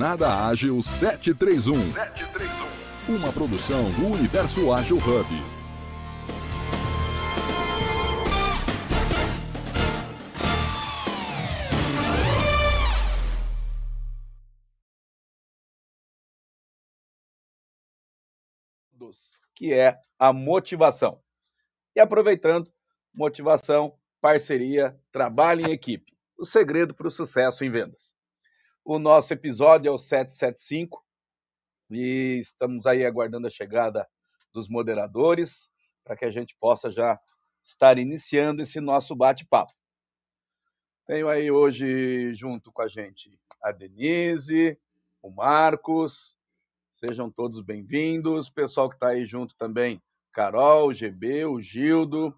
Jornada Ágil 731. 731. Uma produção do Universo Ágil Hub. que é a motivação. E aproveitando, motivação, parceria, trabalho em equipe. O segredo para o sucesso em vendas. O nosso episódio é o 775 e estamos aí aguardando a chegada dos moderadores para que a gente possa já estar iniciando esse nosso bate-papo. Tenho aí hoje junto com a gente a Denise, o Marcos, sejam todos bem-vindos. Pessoal que está aí junto também, Carol, o GB, o Gildo,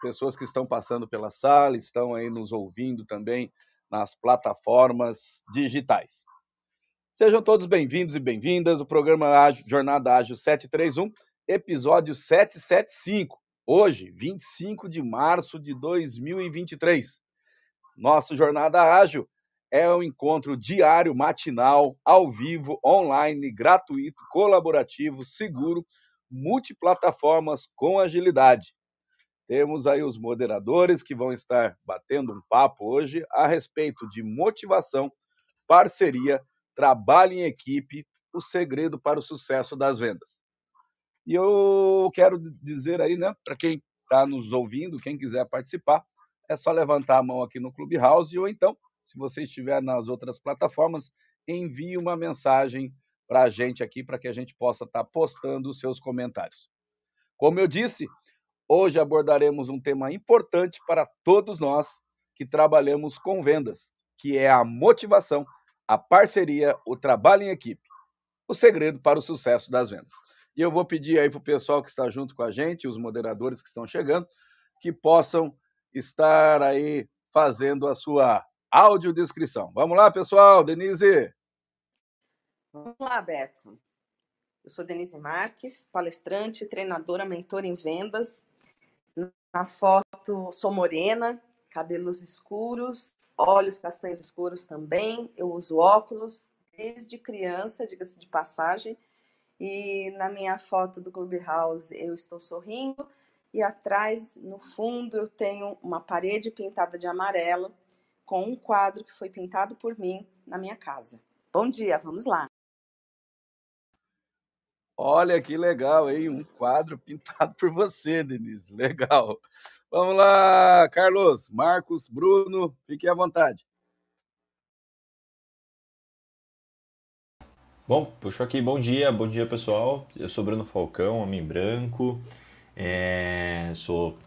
pessoas que estão passando pela sala, estão aí nos ouvindo também nas plataformas digitais. Sejam todos bem-vindos e bem-vindas. O programa Jornada Ágil 731, episódio 775. Hoje, 25 de março de 2023. Nosso Jornada Ágil é um encontro diário, matinal, ao vivo, online, gratuito, colaborativo, seguro, multiplataformas com agilidade. Temos aí os moderadores que vão estar batendo um papo hoje a respeito de motivação, parceria, trabalho em equipe, o segredo para o sucesso das vendas. E eu quero dizer aí, né, para quem está nos ouvindo, quem quiser participar, é só levantar a mão aqui no Clubhouse ou então, se você estiver nas outras plataformas, envie uma mensagem para a gente aqui para que a gente possa estar tá postando os seus comentários. Como eu disse, Hoje abordaremos um tema importante para todos nós que trabalhamos com vendas, que é a motivação, a parceria, o trabalho em equipe. O segredo para o sucesso das vendas. E eu vou pedir aí para o pessoal que está junto com a gente, os moderadores que estão chegando, que possam estar aí fazendo a sua audiodescrição. Vamos lá, pessoal. Denise. Vamos lá, Beto. Eu sou Denise Marques, palestrante, treinadora, mentora em vendas na foto sou morena, cabelos escuros, olhos castanhos escuros também. Eu uso óculos desde criança, diga-se de passagem. E na minha foto do Clubhouse eu estou sorrindo e atrás, no fundo, eu tenho uma parede pintada de amarelo com um quadro que foi pintado por mim na minha casa. Bom dia, vamos lá. Olha que legal, hein? Um quadro pintado por você, Denise. Legal. Vamos lá, Carlos, Marcos, Bruno, fiquem à vontade. Bom, puxou aqui, bom dia, bom dia pessoal. Eu sou Bruno Falcão, homem branco, é, sou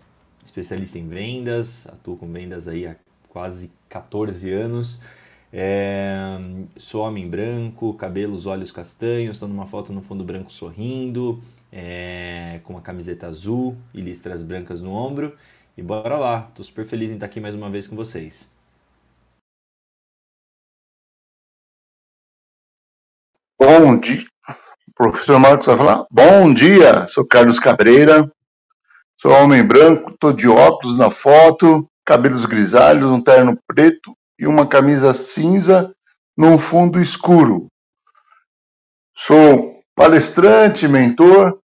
especialista em vendas, atuo com vendas aí há quase 14 anos. É, sou homem branco, cabelos, olhos castanhos, estou numa foto no fundo branco sorrindo, é, com uma camiseta azul e listras brancas no ombro. E bora lá, estou super feliz em estar aqui mais uma vez com vocês. Bom dia, professor Marcos vai falar. Bom dia, sou Carlos Cabreira, sou homem branco, estou de óculos na foto, cabelos grisalhos, um terno preto e uma camisa cinza num fundo escuro. Sou palestrante, mentor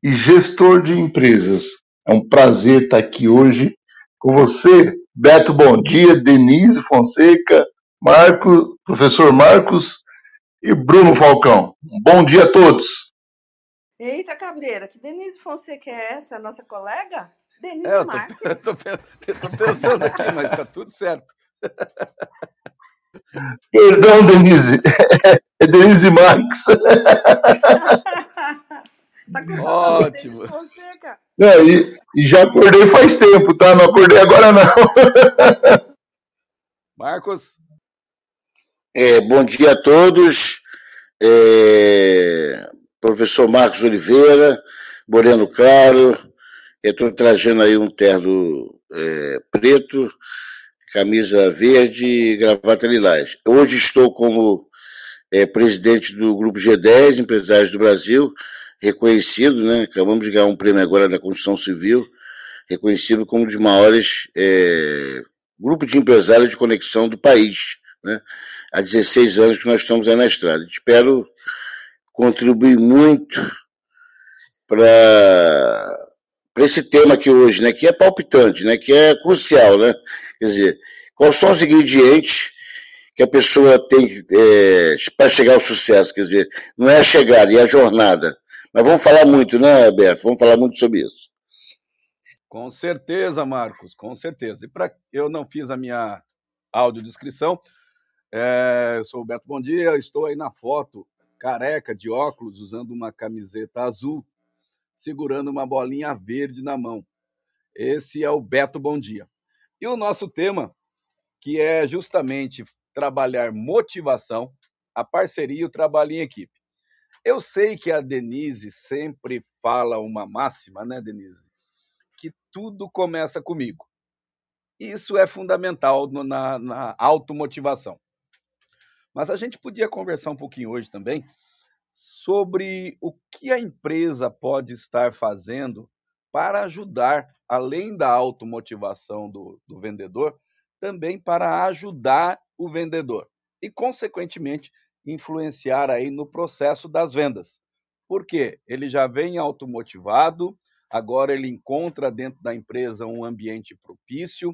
e gestor de empresas. É um prazer estar aqui hoje com você, Beto Bom Dia, Denise Fonseca, Marco, professor Marcos e Bruno Falcão. Bom dia a todos. Eita, Cabreira, que Denise Fonseca é essa, nossa colega? Denise é, eu tô, Marques. Eu tô, eu tô pensando aqui, mas tá tudo certo. Perdão, Denise. É Denise Marques. tá com Ótimo. Denise Fonseca. É, e, e, já acordei faz tempo, tá? Não acordei agora, não. Marcos. É, bom dia a todos. É, professor Marcos Oliveira, Moreno Caro, eu estou trazendo aí um terno é, preto, camisa verde e gravata lilás. Hoje estou como é, presidente do Grupo G10, Empresários do Brasil, reconhecido, né? Acabamos de ganhar um prêmio agora da Construção Civil, reconhecido como um dos maiores é, grupos de empresários de conexão do país. Né? há 16 anos que nós estamos aí na estrada. Espero contribuir muito para esse tema aqui hoje, né, que é palpitante, né, que é crucial, né? Quer dizer, quais são os ingredientes que a pessoa tem é, para chegar ao sucesso? Quer dizer, não é a chegada, é a jornada. Mas vamos falar muito, né, Beto? Vamos falar muito sobre isso. Com certeza, Marcos, com certeza. E para eu não fiz a minha audiodescrição, é, eu sou o Beto Bom Dia, estou aí na foto, careca, de óculos, usando uma camiseta azul, segurando uma bolinha verde na mão. Esse é o Beto Bom Dia. E o nosso tema, que é justamente trabalhar motivação, a parceria e o trabalho em equipe. Eu sei que a Denise sempre fala uma máxima, né, Denise? Que tudo começa comigo. Isso é fundamental na, na automotivação. Mas a gente podia conversar um pouquinho hoje também sobre o que a empresa pode estar fazendo para ajudar, além da automotivação do, do vendedor, também para ajudar o vendedor e, consequentemente, influenciar aí no processo das vendas. Porque ele já vem automotivado, agora ele encontra dentro da empresa um ambiente propício,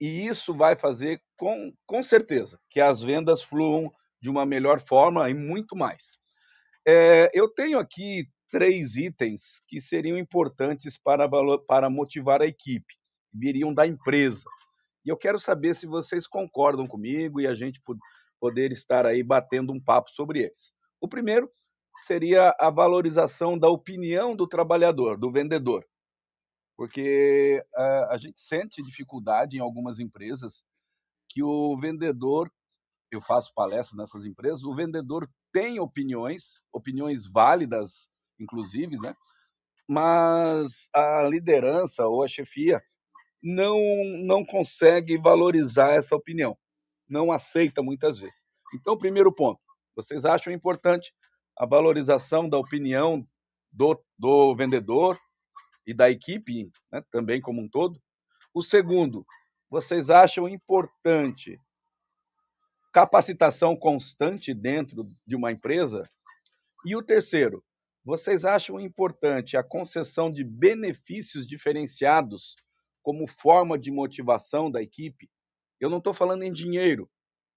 e isso vai fazer, com, com certeza, que as vendas fluam de uma melhor forma e muito mais. É, eu tenho aqui três itens que seriam importantes para, para motivar a equipe, viriam da empresa. E eu quero saber se vocês concordam comigo e a gente poder estar aí batendo um papo sobre eles. O primeiro seria a valorização da opinião do trabalhador, do vendedor porque uh, a gente sente dificuldade em algumas empresas que o vendedor, eu faço palestras nessas empresas, o vendedor tem opiniões, opiniões válidas, inclusive, né? mas a liderança ou a chefia não, não consegue valorizar essa opinião, não aceita muitas vezes. Então, primeiro ponto, vocês acham importante a valorização da opinião do, do vendedor, e da equipe né, também como um todo. O segundo, vocês acham importante capacitação constante dentro de uma empresa? E o terceiro, vocês acham importante a concessão de benefícios diferenciados como forma de motivação da equipe? Eu não estou falando em dinheiro,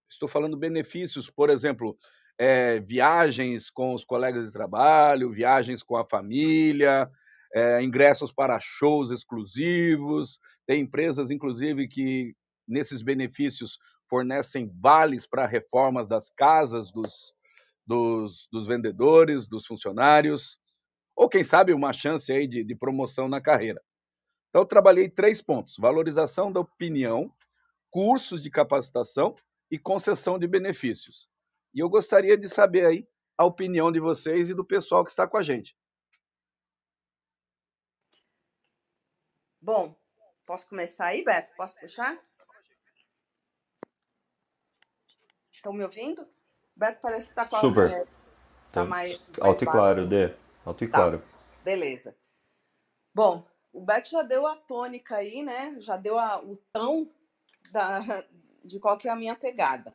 estou falando benefícios, por exemplo, é, viagens com os colegas de trabalho, viagens com a família, é, ingressos para shows exclusivos, tem empresas, inclusive, que nesses benefícios fornecem vales para reformas das casas dos, dos, dos, vendedores, dos funcionários, ou quem sabe uma chance aí de, de promoção na carreira. Então, eu trabalhei três pontos: valorização da opinião, cursos de capacitação e concessão de benefícios. E eu gostaria de saber aí a opinião de vocês e do pessoal que está com a gente. Bom, posso começar aí, Beto? Posso puxar? Estão me ouvindo? Beto parece que está com a Super. Tá, tá mais, mais Alto e claro, Dê. Alto e tá. claro. Beleza. Bom, o Beto já deu a tônica aí, né? Já deu a, o tão da, de qual que é a minha pegada.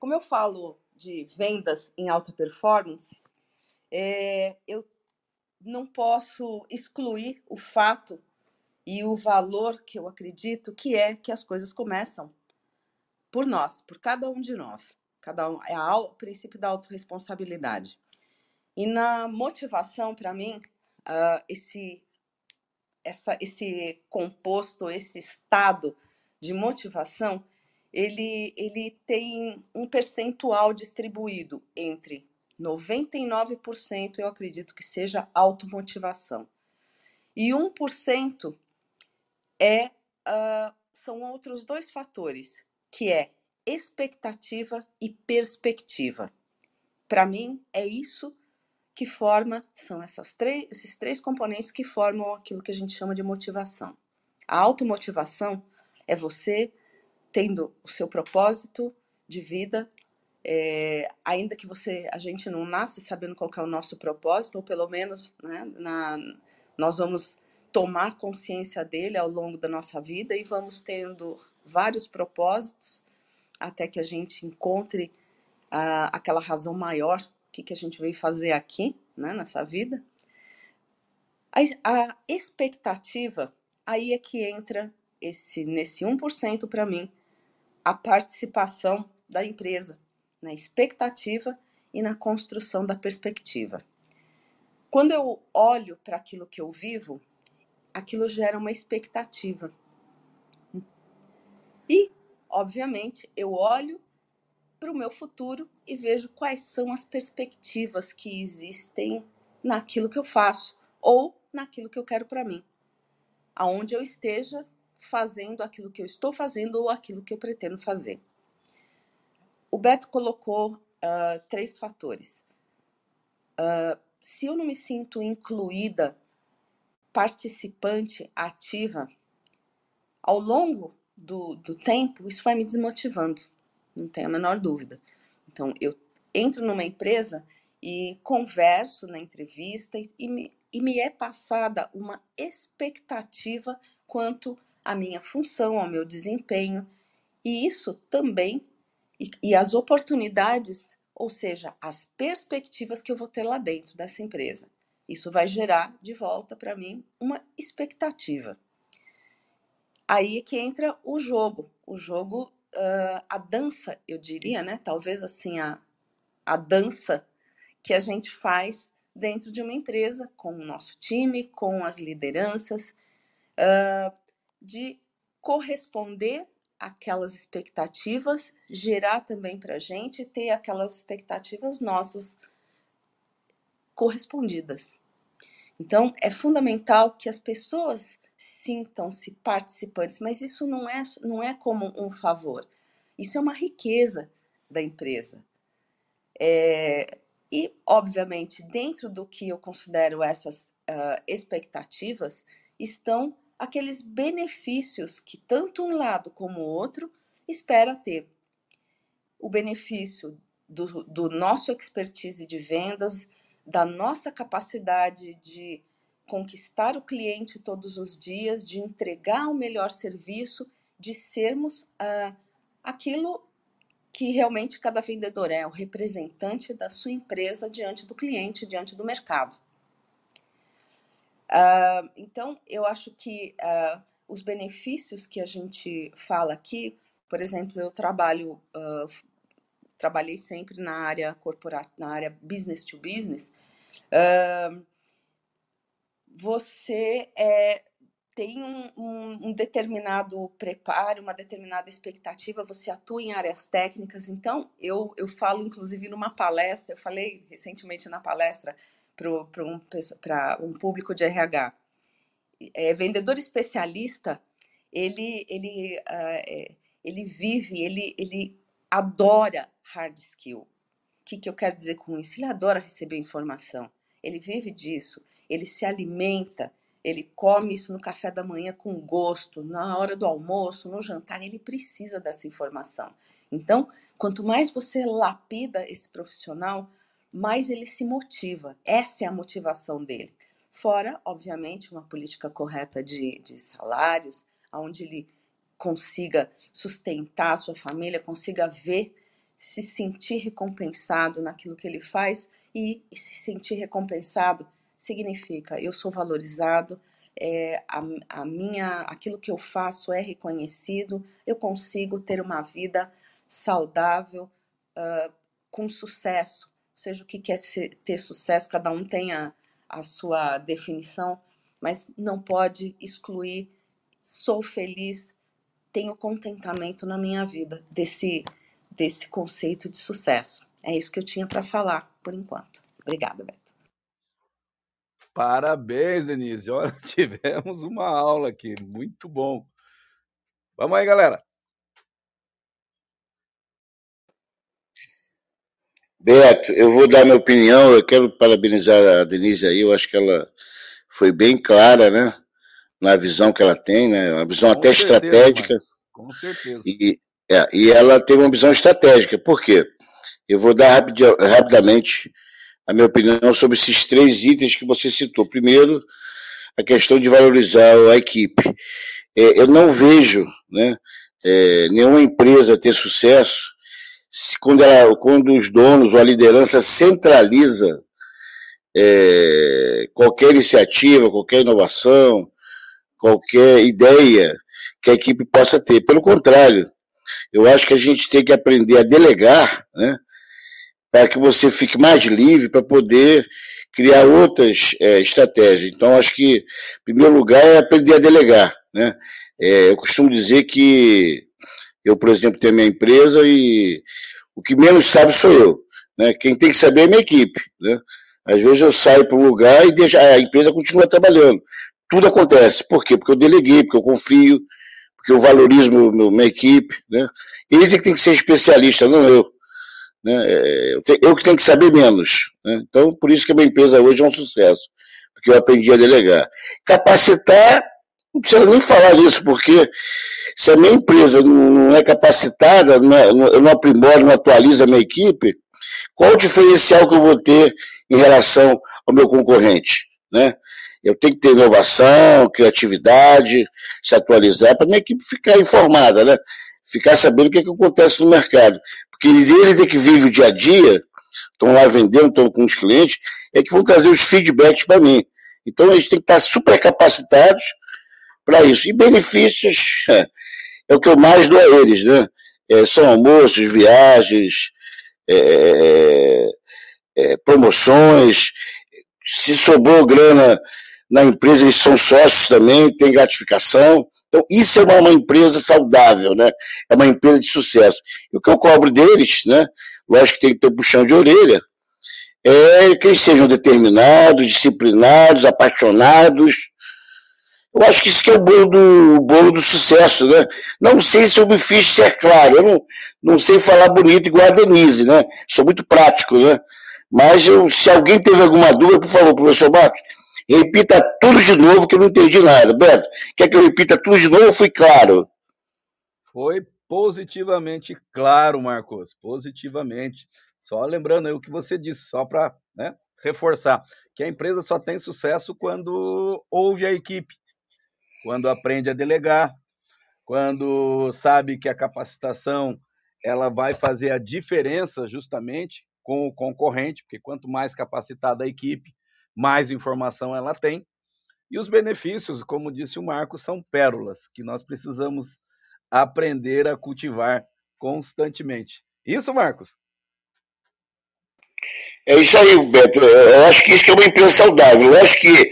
Como eu falo de vendas em alta performance, é, eu não posso excluir o fato e o valor que eu acredito que é que as coisas começam por nós, por cada um de nós. Cada um é o princípio da autorresponsabilidade. E na motivação, para mim, uh, esse essa, esse composto, esse estado de motivação, ele, ele tem um percentual distribuído entre 99% eu acredito que seja automotivação. E 1% é uh, são outros dois fatores, que é expectativa e perspectiva. Para mim, é isso que forma, são essas três, esses três componentes que formam aquilo que a gente chama de motivação. A automotivação é você tendo o seu propósito de vida, é, ainda que você, a gente não nasce sabendo qual é o nosso propósito, ou pelo menos né, na, nós vamos tomar consciência dele ao longo da nossa vida e vamos tendo vários propósitos até que a gente encontre uh, aquela razão maior, que, que a gente veio fazer aqui, né, nessa vida. A, a expectativa, aí é que entra esse nesse 1% para mim, a participação da empresa na expectativa e na construção da perspectiva. Quando eu olho para aquilo que eu vivo, aquilo gera uma expectativa. E, obviamente, eu olho para o meu futuro e vejo quais são as perspectivas que existem naquilo que eu faço ou naquilo que eu quero para mim. Aonde eu esteja fazendo aquilo que eu estou fazendo ou aquilo que eu pretendo fazer. O Beto colocou uh, três fatores. Uh, se eu não me sinto incluída, participante, ativa, ao longo do, do tempo, isso vai me desmotivando, não tenho a menor dúvida. Então, eu entro numa empresa e converso na entrevista e, e, me, e me é passada uma expectativa quanto à minha função, ao meu desempenho, e isso também, e, e as oportunidades, ou seja, as perspectivas que eu vou ter lá dentro dessa empresa. Isso vai gerar de volta para mim uma expectativa. Aí é que entra o jogo, o jogo, uh, a dança, eu diria, né? Talvez assim a, a dança que a gente faz dentro de uma empresa, com o nosso time, com as lideranças, uh, de corresponder aquelas expectativas, gerar também para a gente ter aquelas expectativas nossas correspondidas. Então, é fundamental que as pessoas sintam-se participantes, mas isso não é, não é como um favor, isso é uma riqueza da empresa. É, e, obviamente, dentro do que eu considero essas uh, expectativas, estão aqueles benefícios que tanto um lado como o outro espera ter. O benefício do, do nosso expertise de vendas, da nossa capacidade de conquistar o cliente todos os dias, de entregar o melhor serviço, de sermos uh, aquilo que realmente cada vendedor é, o representante da sua empresa diante do cliente, diante do mercado. Uh, então, eu acho que uh, os benefícios que a gente fala aqui, por exemplo, eu trabalho, trabalhei sempre na área corporativa, na área business to business. Você é, tem um, um, um, determinado preparo, uma determinada expectativa, você atua em áreas técnicas. Então, eu, eu falo, inclusive, numa palestra, eu falei recentemente na palestra para um, um público de RH. É, vendedor especialista, ele, ele, uh, ele vive, ele, ele adora hard skill. O que, que eu quero dizer com isso? Ele adora receber informação, ele vive disso, ele se alimenta, ele come isso no café da manhã com gosto, na hora do almoço, no jantar, ele precisa dessa informação. Então, quanto mais você lapida esse profissional, mais ele se motiva. Essa é a motivação dele. Fora, obviamente, uma política correta de, de salários, onde ele consiga sustentar a sua família, consiga ver, se sentir recompensado naquilo que ele faz e, e se sentir recompensado significa eu sou valorizado, é, a, a, minha, aquilo que eu faço é reconhecido, eu consigo ter uma vida saudável, uh, com sucesso. Ou seja, o que quer ser, ter sucesso, cada um tem a, a sua definição, mas não pode excluir. Sou feliz, tenho contentamento na minha vida desse, desse conceito de sucesso. É isso que eu tinha para falar por enquanto. Obrigada, Beto. Parabéns, Denise. Olha, tivemos uma aula aqui, muito bom. Vamos aí, galera. Beto, eu vou dar minha opinião. Eu quero parabenizar a Denise aí. Eu acho que ela foi bem clara, né? Na visão que ela tem, né? Uma visão Com até certeza, estratégica. Mano. Com certeza. E, é, e ela teve uma visão estratégica. Por quê? Eu vou dar rapid, rapidamente a minha opinião sobre esses três itens que você citou. Primeiro, a questão de valorizar a equipe. É, eu não vejo, né, é, nenhuma empresa ter sucesso se, quando, ela, quando os donos ou a liderança centraliza é, qualquer iniciativa, qualquer inovação, qualquer ideia que a equipe possa ter. Pelo contrário, eu acho que a gente tem que aprender a delegar, né, para que você fique mais livre para poder criar outras é, estratégias. Então, acho que, em primeiro lugar, é aprender a delegar. Né? É, eu costumo dizer que eu, por exemplo, tenho minha empresa e o que menos sabe sou eu. Né? Quem tem que saber é minha equipe. Né? Às vezes eu saio para um lugar e deixa, a empresa continua trabalhando. Tudo acontece. Por quê? Porque eu deleguei, porque eu confio, porque eu valorizo meu, minha equipe. Né? Eles é que tem que ser especialista, não eu. Né? É, eu, que tenho que saber menos. Né? Então, por isso que a minha empresa hoje é um sucesso, porque eu aprendi a delegar. Capacitar, não precisa nem falar disso, porque se a minha empresa não é capacitada, não é, eu não aprimoro, não atualizo a minha equipe, qual o diferencial que eu vou ter em relação ao meu concorrente? Né? Eu tenho que ter inovação, criatividade, se atualizar, para minha equipe ficar informada, né? ficar sabendo o que, é que acontece no mercado. Porque eles, eles é que vivem o dia a dia, estão lá vendendo, estão com os clientes, é que vão trazer os feedbacks para mim. Então eles têm que estar super capacitados para isso. E benefícios é, o que eu mais dou a eles, né? É, são almoços, viagens, é, é, é promoções. Se sobrou grana na empresa, eles são sócios também, tem gratificação. Então, isso é uma, uma, empresa saudável, né? É uma empresa de sucesso. E o que eu cobro deles, né? Lógico que tem que ter puxão de orelha, é que eles sejam determinados, disciplinados, apaixonados. Eu acho que isso que é o bolo do, o bolo do sucesso, né? Não sei se eu me fiz ser claro, eu não, não sei falar bonito igual a Denise, né? Sou muito prático, né? Mas eu, se alguém teve alguma dúvida, por favor, professor Marcos, Repita tudo de novo que eu não entendi nada. Beto, quer que eu repita tudo de novo fui claro? Foi positivamente claro, Marcos. Positivamente. Só lembrando aí o que você disse, só para né, reforçar, que a empresa só tem sucesso quando ouve a equipe, quando aprende a delegar, quando sabe que a capacitação ela vai fazer a diferença justamente com o concorrente, porque quanto mais capacitada a equipe, mais informação ela tem. E os benefícios, como disse o Marco, são pérolas que nós precisamos aprender a cultivar constantemente. Isso, Marcos? É isso aí, Beto. Eu acho que isso que é uma empresa saudável. Eu acho que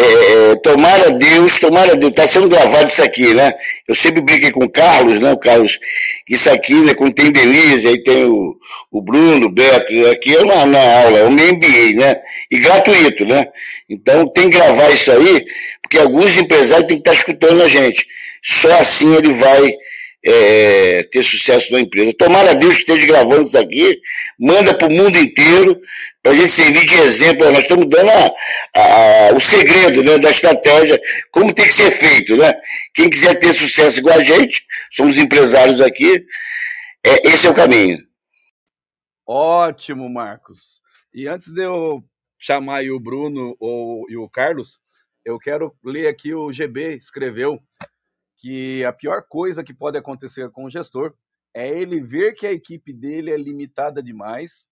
é, tomara Deus, tomara Deus, está sendo gravado isso aqui, né? Eu sempre brinquei com o Carlos, né? O Carlos, isso aqui, né? Quando tem Denise, aí tem o, o Bruno, o Beto, aqui é uma, uma aula, é um MBA, né? E gratuito, né? Então tem que gravar isso aí, porque alguns empresários têm que estar tá escutando a gente. Só assim ele vai é, ter sucesso na empresa. Tomara Deus que esteja gravando isso aqui, manda para o mundo inteiro, para a gente servir de exemplo. Nós estamos dando a, a, o segredo né, da estratégia, como tem que ser feito. Né? Quem quiser ter sucesso igual a gente, somos empresários aqui, é, esse é o caminho. Ótimo, Marcos. E antes de eu chamar o Bruno ou, e o Carlos, eu quero ler aqui o GB escreveu que a pior coisa que pode acontecer com o gestor é ele ver que a equipe dele é limitada demais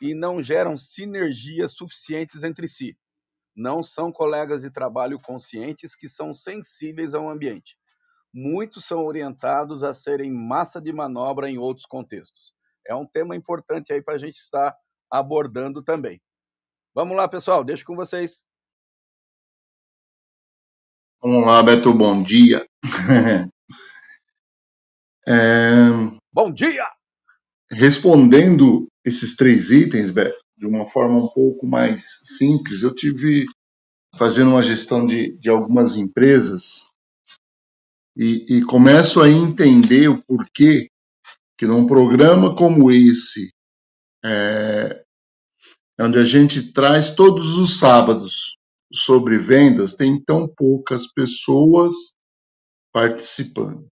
e não geram sinergias suficientes entre si. Não são colegas de trabalho conscientes que são sensíveis ao ambiente. Muitos são orientados a serem massa de manobra em outros contextos. É um tema importante aí para a gente estar abordando também. Vamos lá, pessoal, deixo com vocês. Vamos lá, Beto, bom dia. é... Bom dia! Respondendo esses três itens, Beto, de uma forma um pouco mais simples, eu tive fazendo uma gestão de, de algumas empresas e, e começo a entender o porquê que num programa como esse, é, onde a gente traz todos os sábados sobre vendas, tem tão poucas pessoas participando.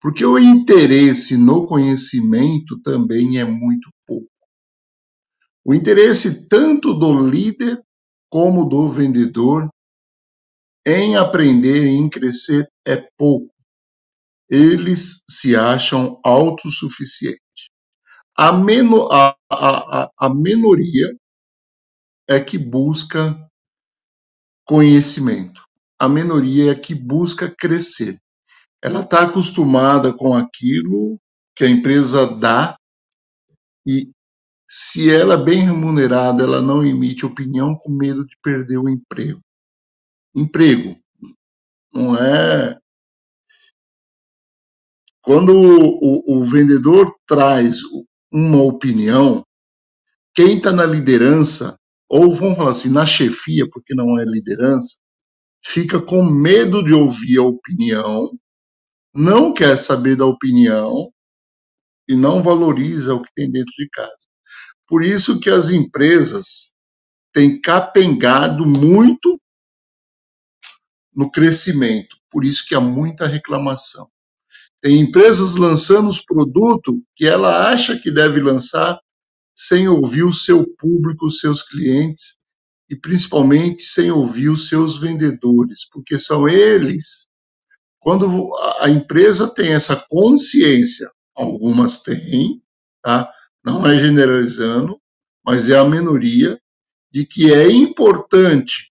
Porque o interesse no conhecimento também é muito. O interesse tanto do líder como do vendedor em aprender e em crescer é pouco. eles se acham autossuficientes. A, meno, a, a, a minoria é que busca conhecimento. A minoria é que busca crescer. Ela está acostumada com aquilo que a empresa dá e se ela é bem remunerada, ela não emite opinião com medo de perder o emprego. Emprego não é quando o, o, o vendedor traz uma opinião, quem está na liderança, ou vamos falar assim, na chefia, porque não é liderança, fica com medo de ouvir a opinião, não quer saber da opinião e não valoriza o que tem dentro de casa. Por isso que as empresas têm capengado muito no crescimento, por isso que há muita reclamação. Tem empresas lançando os produtos que ela acha que deve lançar sem ouvir o seu público, os seus clientes e principalmente sem ouvir os seus vendedores, porque são eles. Quando a empresa tem essa consciência, algumas têm, tá? Não é generalizando, mas é a minoria, de que é importante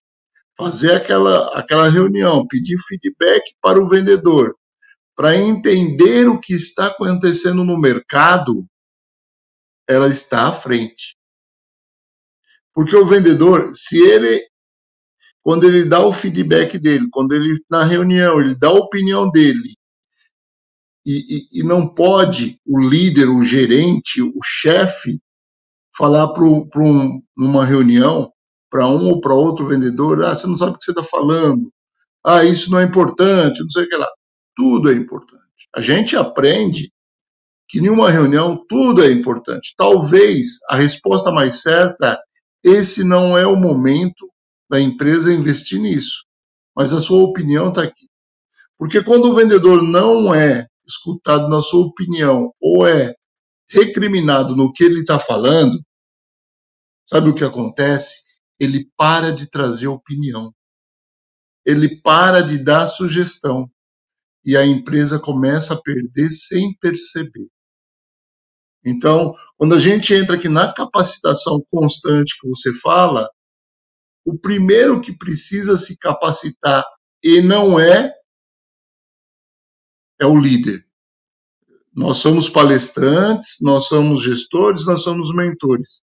fazer aquela, aquela reunião, pedir feedback para o vendedor, para entender o que está acontecendo no mercado, ela está à frente. Porque o vendedor, se ele, quando ele dá o feedback dele, quando ele, na reunião, ele dá a opinião dele, e, e, e não pode o líder, o gerente, o chefe, falar para um, numa reunião, para um ou para outro vendedor, ah, você não sabe o que você está falando, ah, isso não é importante, não sei o que lá. Tudo é importante. A gente aprende que em uma reunião tudo é importante. Talvez a resposta mais certa esse não é o momento da empresa investir nisso. Mas a sua opinião está aqui. Porque quando o vendedor não é escutado na sua opinião ou é recriminado no que ele está falando, sabe o que acontece? Ele para de trazer opinião. Ele para de dar sugestão. E a empresa começa a perder sem perceber. Então, quando a gente entra aqui na capacitação constante que você fala, o primeiro que precisa se capacitar e não é é o líder. Nós somos palestrantes, nós somos gestores, nós somos mentores.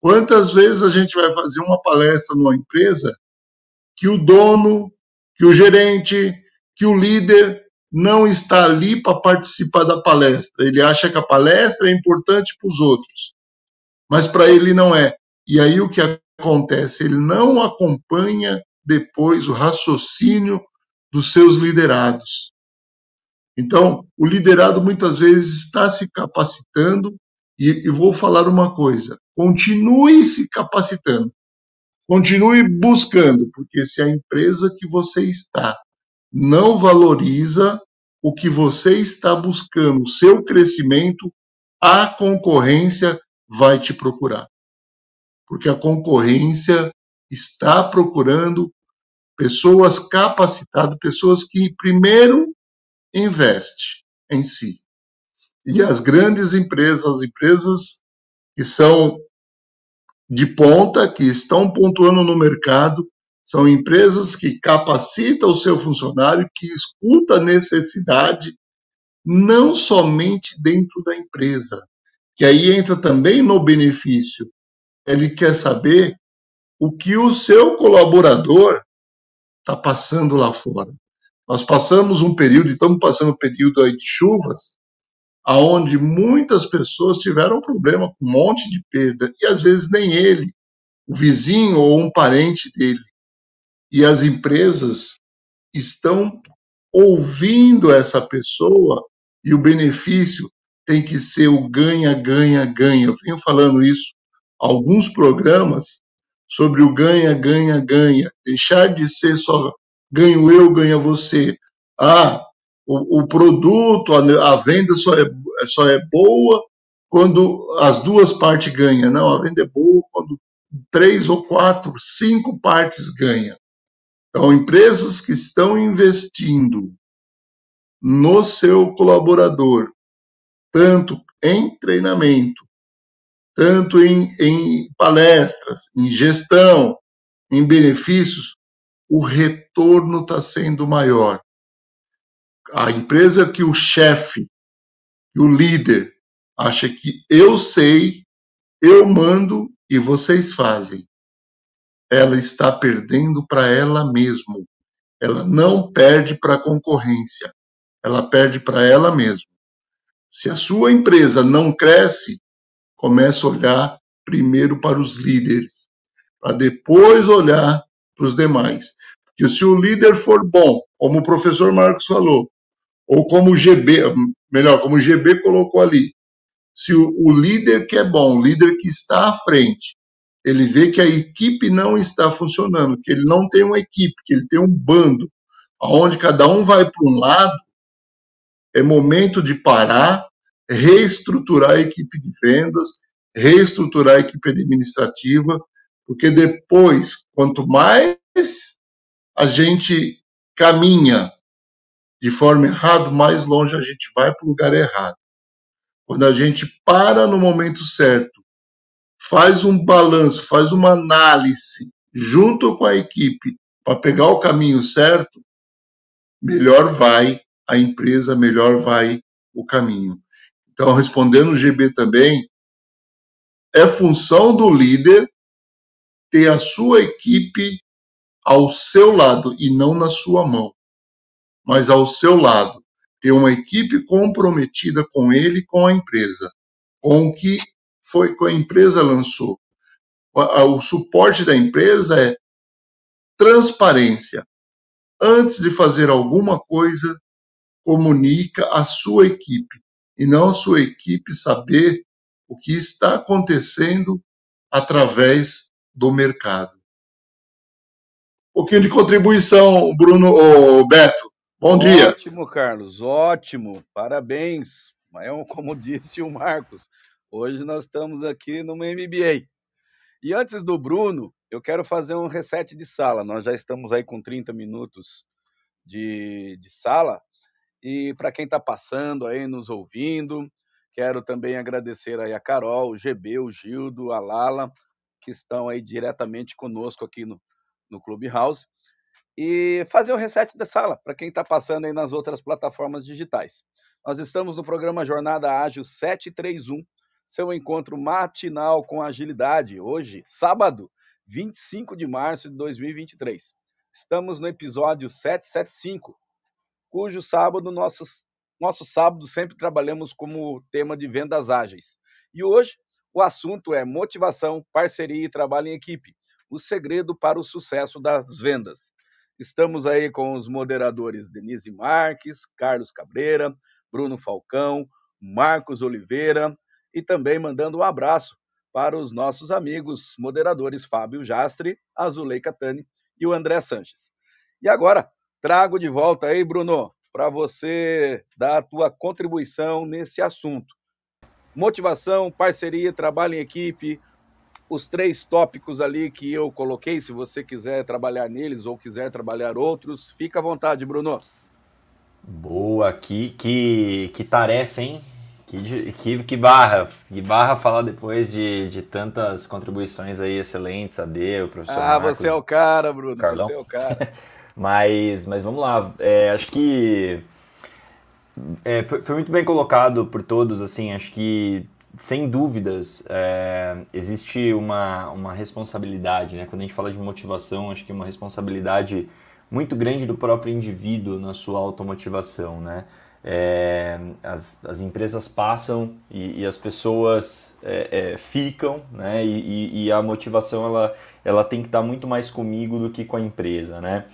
Quantas vezes a gente vai fazer uma palestra numa empresa que o dono, que o gerente, que o líder não está ali para participar da palestra. Ele acha que a palestra é importante para os outros, mas para ele não é. E aí o que acontece? Ele não acompanha depois o raciocínio dos seus liderados. Então, o liderado muitas vezes está se capacitando, e, e vou falar uma coisa: continue se capacitando, continue buscando, porque se a empresa que você está não valoriza o que você está buscando, o seu crescimento, a concorrência vai te procurar. Porque a concorrência está procurando pessoas capacitadas, pessoas que primeiro investe em si. E as grandes empresas, as empresas que são de ponta, que estão pontuando no mercado, são empresas que capacitam o seu funcionário, que escuta a necessidade não somente dentro da empresa, que aí entra também no benefício. Ele quer saber o que o seu colaborador está passando lá fora. Nós passamos um período, estamos passando um período de chuvas, aonde muitas pessoas tiveram problema com um monte de perda, e às vezes nem ele, o vizinho ou um parente dele e as empresas estão ouvindo essa pessoa e o benefício tem que ser o ganha, ganha, ganha. Eu venho falando isso alguns programas sobre o ganha, ganha, ganha. Deixar de ser só ganho eu, ganha você. Ah, o, o produto, a, a, venda só é, só é boa quando as duas partes ganham. Não, a venda é boa quando três ou quatro, cinco partes ganham. Então, empresas que estão investindo no seu colaborador, tanto em treinamento, tanto em, em palestras, em gestão, em benefícios, o retorno está sendo maior. A empresa que o chefe, que o líder, acha que eu sei, eu mando e vocês fazem, ela está perdendo para ela mesma. Ela não perde para a concorrência, ela perde para ela mesma. Se a sua empresa não cresce, comece a olhar primeiro para os líderes, para depois olhar para os demais. Porque se o líder for bom, como o professor Marcos falou, ou como o GB, melhor, como o GB colocou ali, se o, o líder que é bom, o líder que está à frente, ele vê que a equipe não está funcionando, que ele não tem uma equipe, que ele tem um bando, onde cada um vai para um lado, é momento de parar, reestruturar a equipe de vendas, reestruturar a equipe administrativa, porque depois, quanto mais a gente caminha de forma errada, mais longe a gente vai para o lugar errado. Quando a gente para no momento certo, faz um balanço, faz uma análise junto com a equipe para pegar o caminho certo, melhor vai a empresa, melhor vai o caminho. Então, respondendo o GB também, é função do líder ter a sua equipe ao seu lado e não na sua mão, mas ao seu lado. Ter uma equipe comprometida com ele com a empresa, com o que foi que a empresa lançou. O suporte da empresa é transparência. Antes de fazer alguma coisa, comunica a sua equipe e não a sua equipe saber o que está acontecendo através do mercado. Um pouquinho de contribuição, Bruno, ou Beto. Bom dia. Ótimo, Carlos, ótimo. Parabéns. É como disse o Marcos, hoje nós estamos aqui no MBA. E antes do Bruno, eu quero fazer um reset de sala. Nós já estamos aí com 30 minutos de, de sala. E para quem está passando aí, nos ouvindo, quero também agradecer aí a Carol, o GB, o Gildo, a Lala, que estão aí diretamente conosco aqui no, no Clubhouse. E fazer o reset da sala para quem está passando aí nas outras plataformas digitais. Nós estamos no programa Jornada Ágil 731, seu encontro matinal com agilidade, hoje, sábado, 25 de março de 2023. Estamos no episódio 775, cujo sábado, nossos, nosso sábado sempre trabalhamos como tema de vendas ágeis. E hoje o assunto é motivação, parceria e trabalho em equipe, o segredo para o sucesso das vendas. Estamos aí com os moderadores Denise Marques, Carlos Cabreira, Bruno Falcão, Marcos Oliveira e também mandando um abraço para os nossos amigos moderadores Fábio Jastre, Azuleika Tani e o André Sanches. E agora, trago de volta aí, Bruno, para você dar a tua contribuição nesse assunto. Motivação, parceria, trabalho em equipe, os três tópicos ali que eu coloquei, se você quiser trabalhar neles ou quiser trabalhar outros, fica à vontade, Bruno. Boa, que, que, que tarefa, hein? Que, que, que barra, que barra falar depois de, de tantas contribuições aí excelentes, a D, o professor Ah, Marcos, você é o cara, Bruno, Carlão. você é o cara. Mas, mas vamos lá. É, acho que é, foi, foi muito bem colocado por todos. Assim, acho que sem dúvidas é, existe uma, uma responsabilidade, né? Quando a gente fala de motivação, acho que é uma responsabilidade muito grande do próprio indivíduo na sua automotivação, né? É, as, as empresas passam e, e as pessoas é, é, ficam, né? E, e, a motivação ela, ela tem que estar muito mais comigo do que com a empresa, né?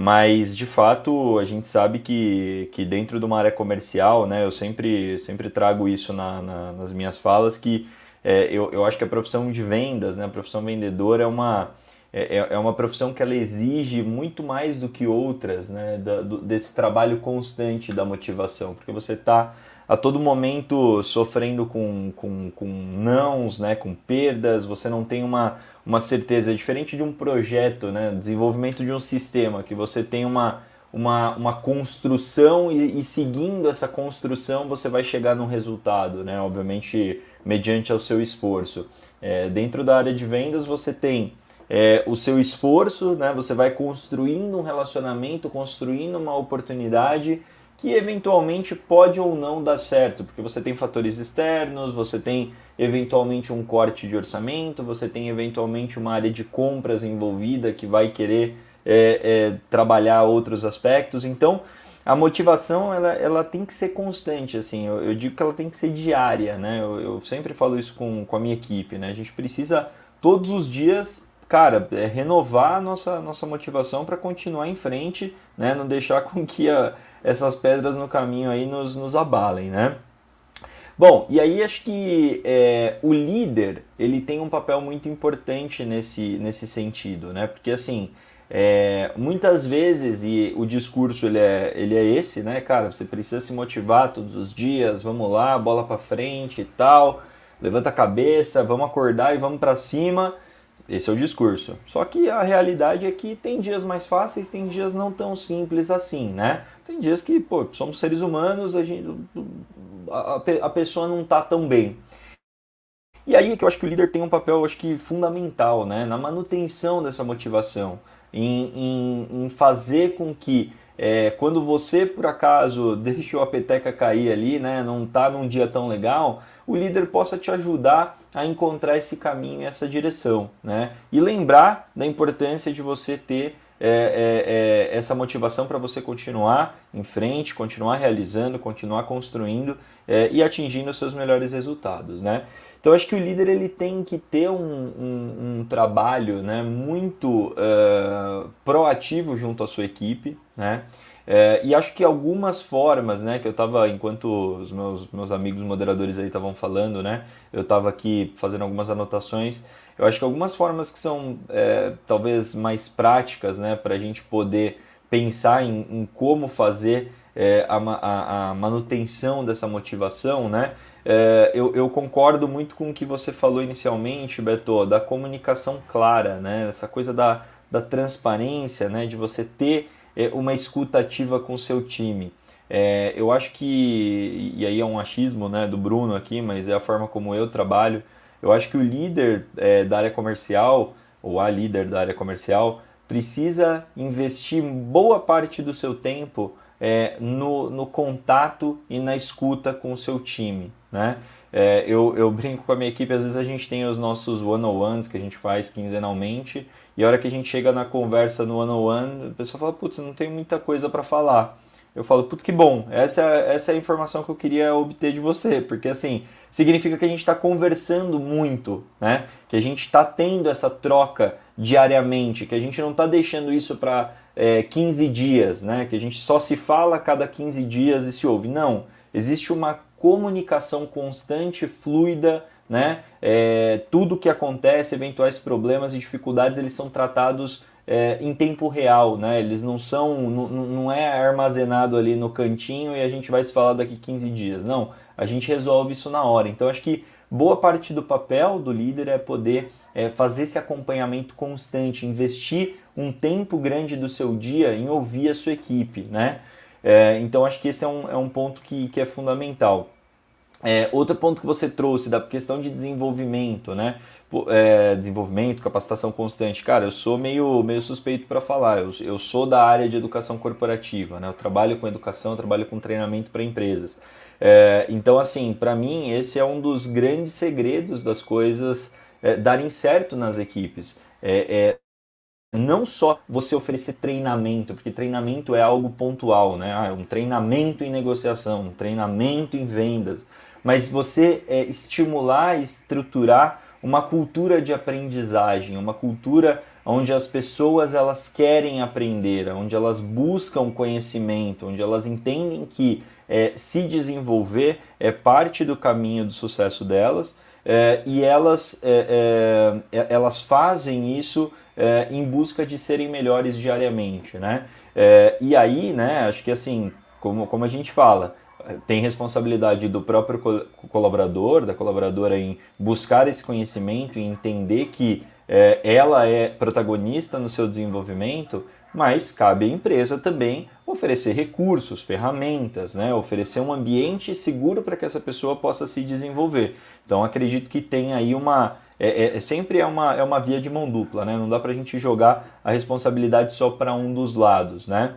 Mas, de fato, a gente sabe que, que dentro de uma área comercial, né, eu sempre, sempre trago isso na, na, nas minhas falas, que é, eu, eu acho que a profissão de vendas, né, a profissão vendedora é uma, é, é, é uma profissão que ela exige muito mais do que outras, né, da, do, desse trabalho constante da motivação, porque você está a todo momento sofrendo com, com, com nãos, né, com perdas, você não tem uma, uma certeza. É diferente de um projeto, né, desenvolvimento de um sistema, que você tem uma, um, uma, uma construção e, e, seguindo essa construção você vai chegar num resultado, né? Obviamente, mediante ao seu esforço. É, dentro da área de vendas você tem é, o seu esforço, né? Você vai construindo um relacionamento, construindo uma oportunidade que eventualmente pode ou não dar certo, porque você tem fatores externos, você tem eventualmente um corte de orçamento, você tem eventualmente uma área de compras envolvida que vai querer é, é, trabalhar outros aspectos. Então, a motivação ela, ela tem que ser constante, assim, eu, eu digo que ela tem que ser diária, né? Eu, eu, sempre falo isso com, com a minha equipe, né? A gente precisa todos os dias, cara, é, renovar a nossa, nossa motivação para continuar em frente, né? Não deixar com que a, essas pedras no caminho aí nos, nos abalem, né? Bom, e aí acho que é, o líder ele tem um papel muito importante nesse, nesse sentido, né? Porque assim, é, muitas vezes, e o discurso ele é, ele é esse, né, cara? Você precisa se motivar todos os dias, vamos lá, bola para frente e tal, levanta a cabeça, vamos acordar e vamos para cima. Esse é o discurso. Só que a realidade é que tem dias mais fáceis, tem dias não tão simples assim, né? Tem dias que, pô, somos seres humanos, a, gente, a, a pessoa não tá tão bem. E aí é que eu acho que o líder tem um papel, acho que fundamental, né? Na manutenção dessa motivação em, em, em fazer com que é, quando você por acaso deixou a peteca cair ali, né, não está num dia tão legal, o líder possa te ajudar a encontrar esse caminho, essa direção, né? E lembrar da importância de você ter é, é, é, essa motivação para você continuar em frente, continuar realizando, continuar construindo é, e atingindo os seus melhores resultados, né? Então acho que o líder ele tem que ter um, um, um trabalho né, muito uh, proativo junto à sua equipe, né? É, e acho que algumas formas, né, que eu estava, enquanto os meus, meus amigos moderadores aí estavam falando, né, eu estava aqui fazendo algumas anotações, eu acho que algumas formas que são é, talvez mais práticas, né, para a gente poder pensar em, em como fazer é, a, a, a, manutenção dessa motivação, né, é, eu, eu, concordo muito com o que você falou inicialmente, Beto, da comunicação clara, né? Essa coisa da, da transparência, né? De você ter é, uma escuta ativa com o seu time. É, eu acho que, e aí é um achismo né, do Bruno aqui, mas é a forma como eu trabalho. Eu acho que o líder é, da área comercial, ou a líder da área comercial, precisa investir boa parte do seu tempo é, no, no contato e na escuta com o seu time. Né? É, eu, eu brinco com a minha equipe, às vezes a gente tem os nossos one-on-ones que a gente faz quinzenalmente, e a hora que a gente chega na conversa no one-on-one, a pessoa fala, putz, não tem muita coisa para falar. Eu falo, putz, que bom, essa, essa é a informação que eu queria obter de você, porque assim, significa que a gente está conversando muito, né? Que a gente está tendo essa troca diariamente, que a gente não está deixando isso para é, 15 dias, né? Que a gente só se fala a cada 15 dias e se ouve. Não, existe uma comunicação constante, fluida, né? É, tudo que acontece, eventuais problemas e dificuldades, eles são tratados é, em tempo real, né? Eles não são, não, é armazenado ali no cantinho e a gente vai se falar daqui 15 dias. Não, a gente resolve isso na hora. Então acho que boa parte do papel do líder é poder é, fazer esse acompanhamento constante, investir um tempo grande do seu dia em ouvir a sua equipe, né? É, então acho que esse é um, é um ponto que, que é fundamental. É, outro ponto que você trouxe da questão de desenvolvimento, né? É, desenvolvimento, capacitação constante. Cara, eu sou meio, meio suspeito para falar. Eu, eu sou da área de educação corporativa, né? Eu trabalho com educação, eu trabalho com treinamento para empresas. É, então, assim, para mim, esse é um dos grandes segredos das coisas é, darem certo nas equipes. É, é não só você oferecer treinamento, porque treinamento é algo pontual, né? Ah, um treinamento em negociação, um treinamento em vendas, mas você é, estimular estruturar uma cultura de aprendizagem, uma cultura onde as pessoas elas querem aprender, onde elas buscam conhecimento, onde elas entendem que é, se desenvolver é parte do caminho do sucesso delas é, e elas, é, é, é, elas fazem isso é, em busca de serem melhores diariamente, né? É, e aí, né, acho que assim, como, como a gente fala, tem responsabilidade do próprio colaborador, da colaboradora em buscar esse conhecimento e entender que é, ela é protagonista no seu desenvolvimento, mas cabe à empresa também oferecer recursos, ferramentas, né? oferecer um ambiente seguro para que essa pessoa possa se desenvolver. Então acredito que tem aí uma. É, é, é, sempre é uma, é uma via de mão dupla, né? não dá para a gente jogar a responsabilidade só para um dos lados. Né?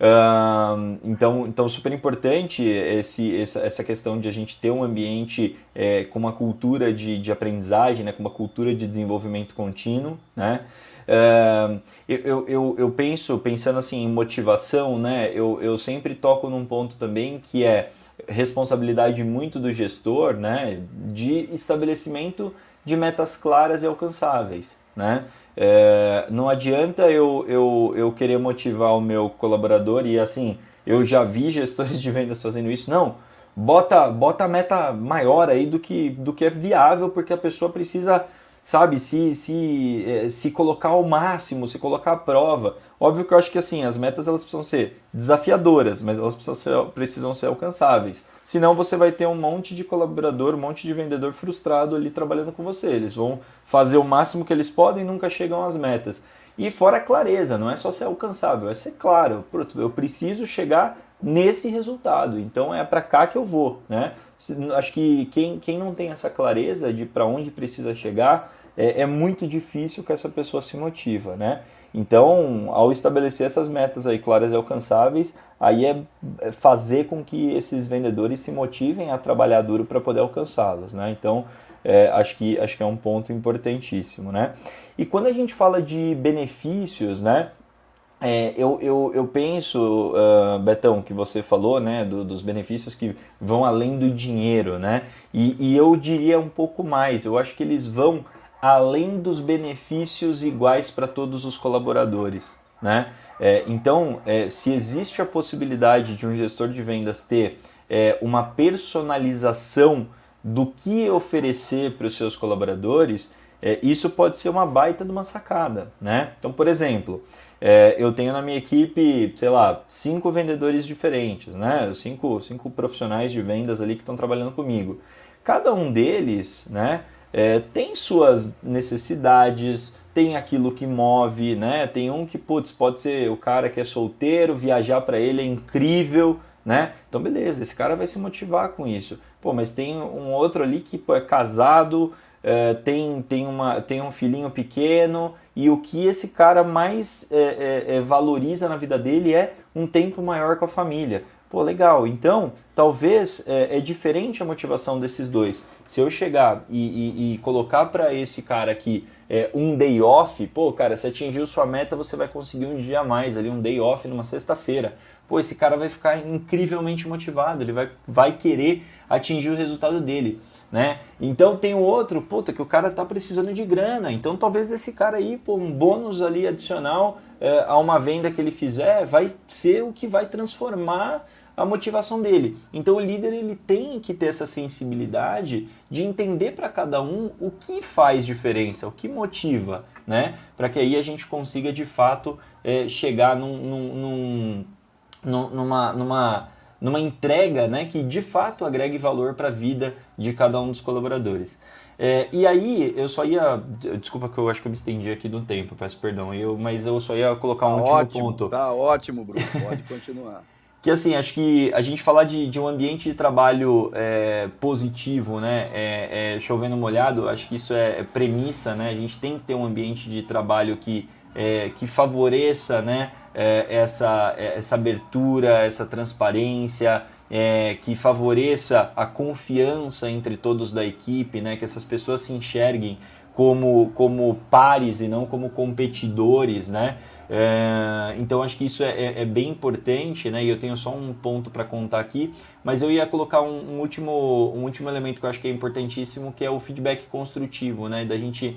Uh, então, então, super importante esse, essa, essa questão de a gente ter um ambiente é, com uma cultura de, de aprendizagem, né, com uma cultura de desenvolvimento contínuo. Né? Uh, eu, eu, eu penso, pensando assim em motivação, né, eu, eu sempre toco num ponto também que é responsabilidade muito do gestor né, de estabelecimento de metas claras e alcançáveis. Né? É, não adianta eu, eu, eu querer motivar o meu colaborador e assim, eu já vi gestores de vendas fazendo isso. Não, bota, bota a meta maior aí do que, do que é viável, porque a pessoa precisa sabe, se, se, eh, se colocar ao máximo, se colocar à prova. Óbvio que eu acho que assim, as metas elas precisam ser desafiadoras, mas elas precisam ser, precisam ser alcançáveis. Senão você vai ter um monte de colaborador, um monte de vendedor frustrado ali trabalhando com você. Eles vão fazer o máximo que eles podem e nunca chegam às metas. E fora a clareza, não é só ser alcançável, é ser claro. Eu preciso chegar nesse resultado, então é para cá que eu vou, né? Acho que quem, quem não tem essa clareza de para onde precisa chegar, é, é, muito difícil que essa pessoa se motiva, né? Então, ao estabelecer essas metas aí claras e alcançáveis, aí é, é fazer com que esses vendedores se motivem a trabalhar duro para poder alcançá-las, né? Então, é, acho, que, acho que é um ponto importantíssimo, né? E quando a gente fala de benefícios, né? É, eu, eu, eu penso, uh, Betão, que você falou, né, do, dos benefícios que vão além do dinheiro, né? E, e eu diria um pouco mais, eu acho que eles vão além dos benefícios iguais para todos os colaboradores. Né? É, então, é, se existe a possibilidade de um gestor de vendas ter é, uma personalização do que oferecer para os seus colaboradores, é, isso pode ser uma baita de uma sacada. Né? Então, por exemplo, é, eu tenho na minha equipe, sei lá, cinco vendedores diferentes, né? cinco, cinco profissionais de vendas ali que estão trabalhando comigo. Cada um deles, né? é, tem suas necessidades, tem aquilo que move, né? Tem um que, putz, pode ser o cara que é solteiro, viajar para ele é incrível, né? Então, beleza, esse cara vai se motivar com isso. Pô, mas tem um outro ali que pô, é casado, é, tem, tem, uma, tem um filhinho pequeno, e o que esse cara mais é, é, é valoriza na vida dele é um tempo maior com a família. Pô, legal. Então, talvez é, é diferente a motivação desses dois. Se eu chegar e, e, e colocar para esse cara aqui é, um day off, pô, cara, se atingiu sua meta, você vai conseguir um dia a mais ali, um day off numa sexta-feira. Pô, esse cara vai ficar incrivelmente motivado, ele vai, vai querer atingir o resultado dele, né? Então tem o outro, puta, que o cara tá precisando de grana, então talvez esse cara aí, pô, um bônus ali adicional é, a uma venda que ele fizer vai ser o que vai transformar a motivação dele. Então o líder ele tem que ter essa sensibilidade de entender para cada um o que faz diferença, o que motiva, né? Para que aí a gente consiga de fato é, chegar num, num, num, numa, numa, numa entrega né, que de fato agregue valor para a vida de cada um dos colaboradores. É, e aí, eu só ia. Desculpa que eu acho que eu me estendi aqui do tempo, peço perdão, eu, mas eu só ia colocar um tá último ótimo, ponto. Tá ótimo, Bruno, pode continuar. que assim, acho que a gente falar de, de um ambiente de trabalho é, positivo, né, é, é, chovendo molhado, acho que isso é, é, premissa, né, a gente tem que ter um ambiente de trabalho que, é, que favoreça, né, é, essa, essa abertura, essa transparência, é, que favoreça a confiança entre todos da equipe, né, que essas pessoas se enxerguem como, como pares e não como competidores, né? É, então acho que isso é, é, é, bem importante, né? E eu tenho só um ponto para contar aqui, mas eu ia colocar um, um, último, um último elemento que eu acho que é importantíssimo, que é o feedback construtivo, né? Da gente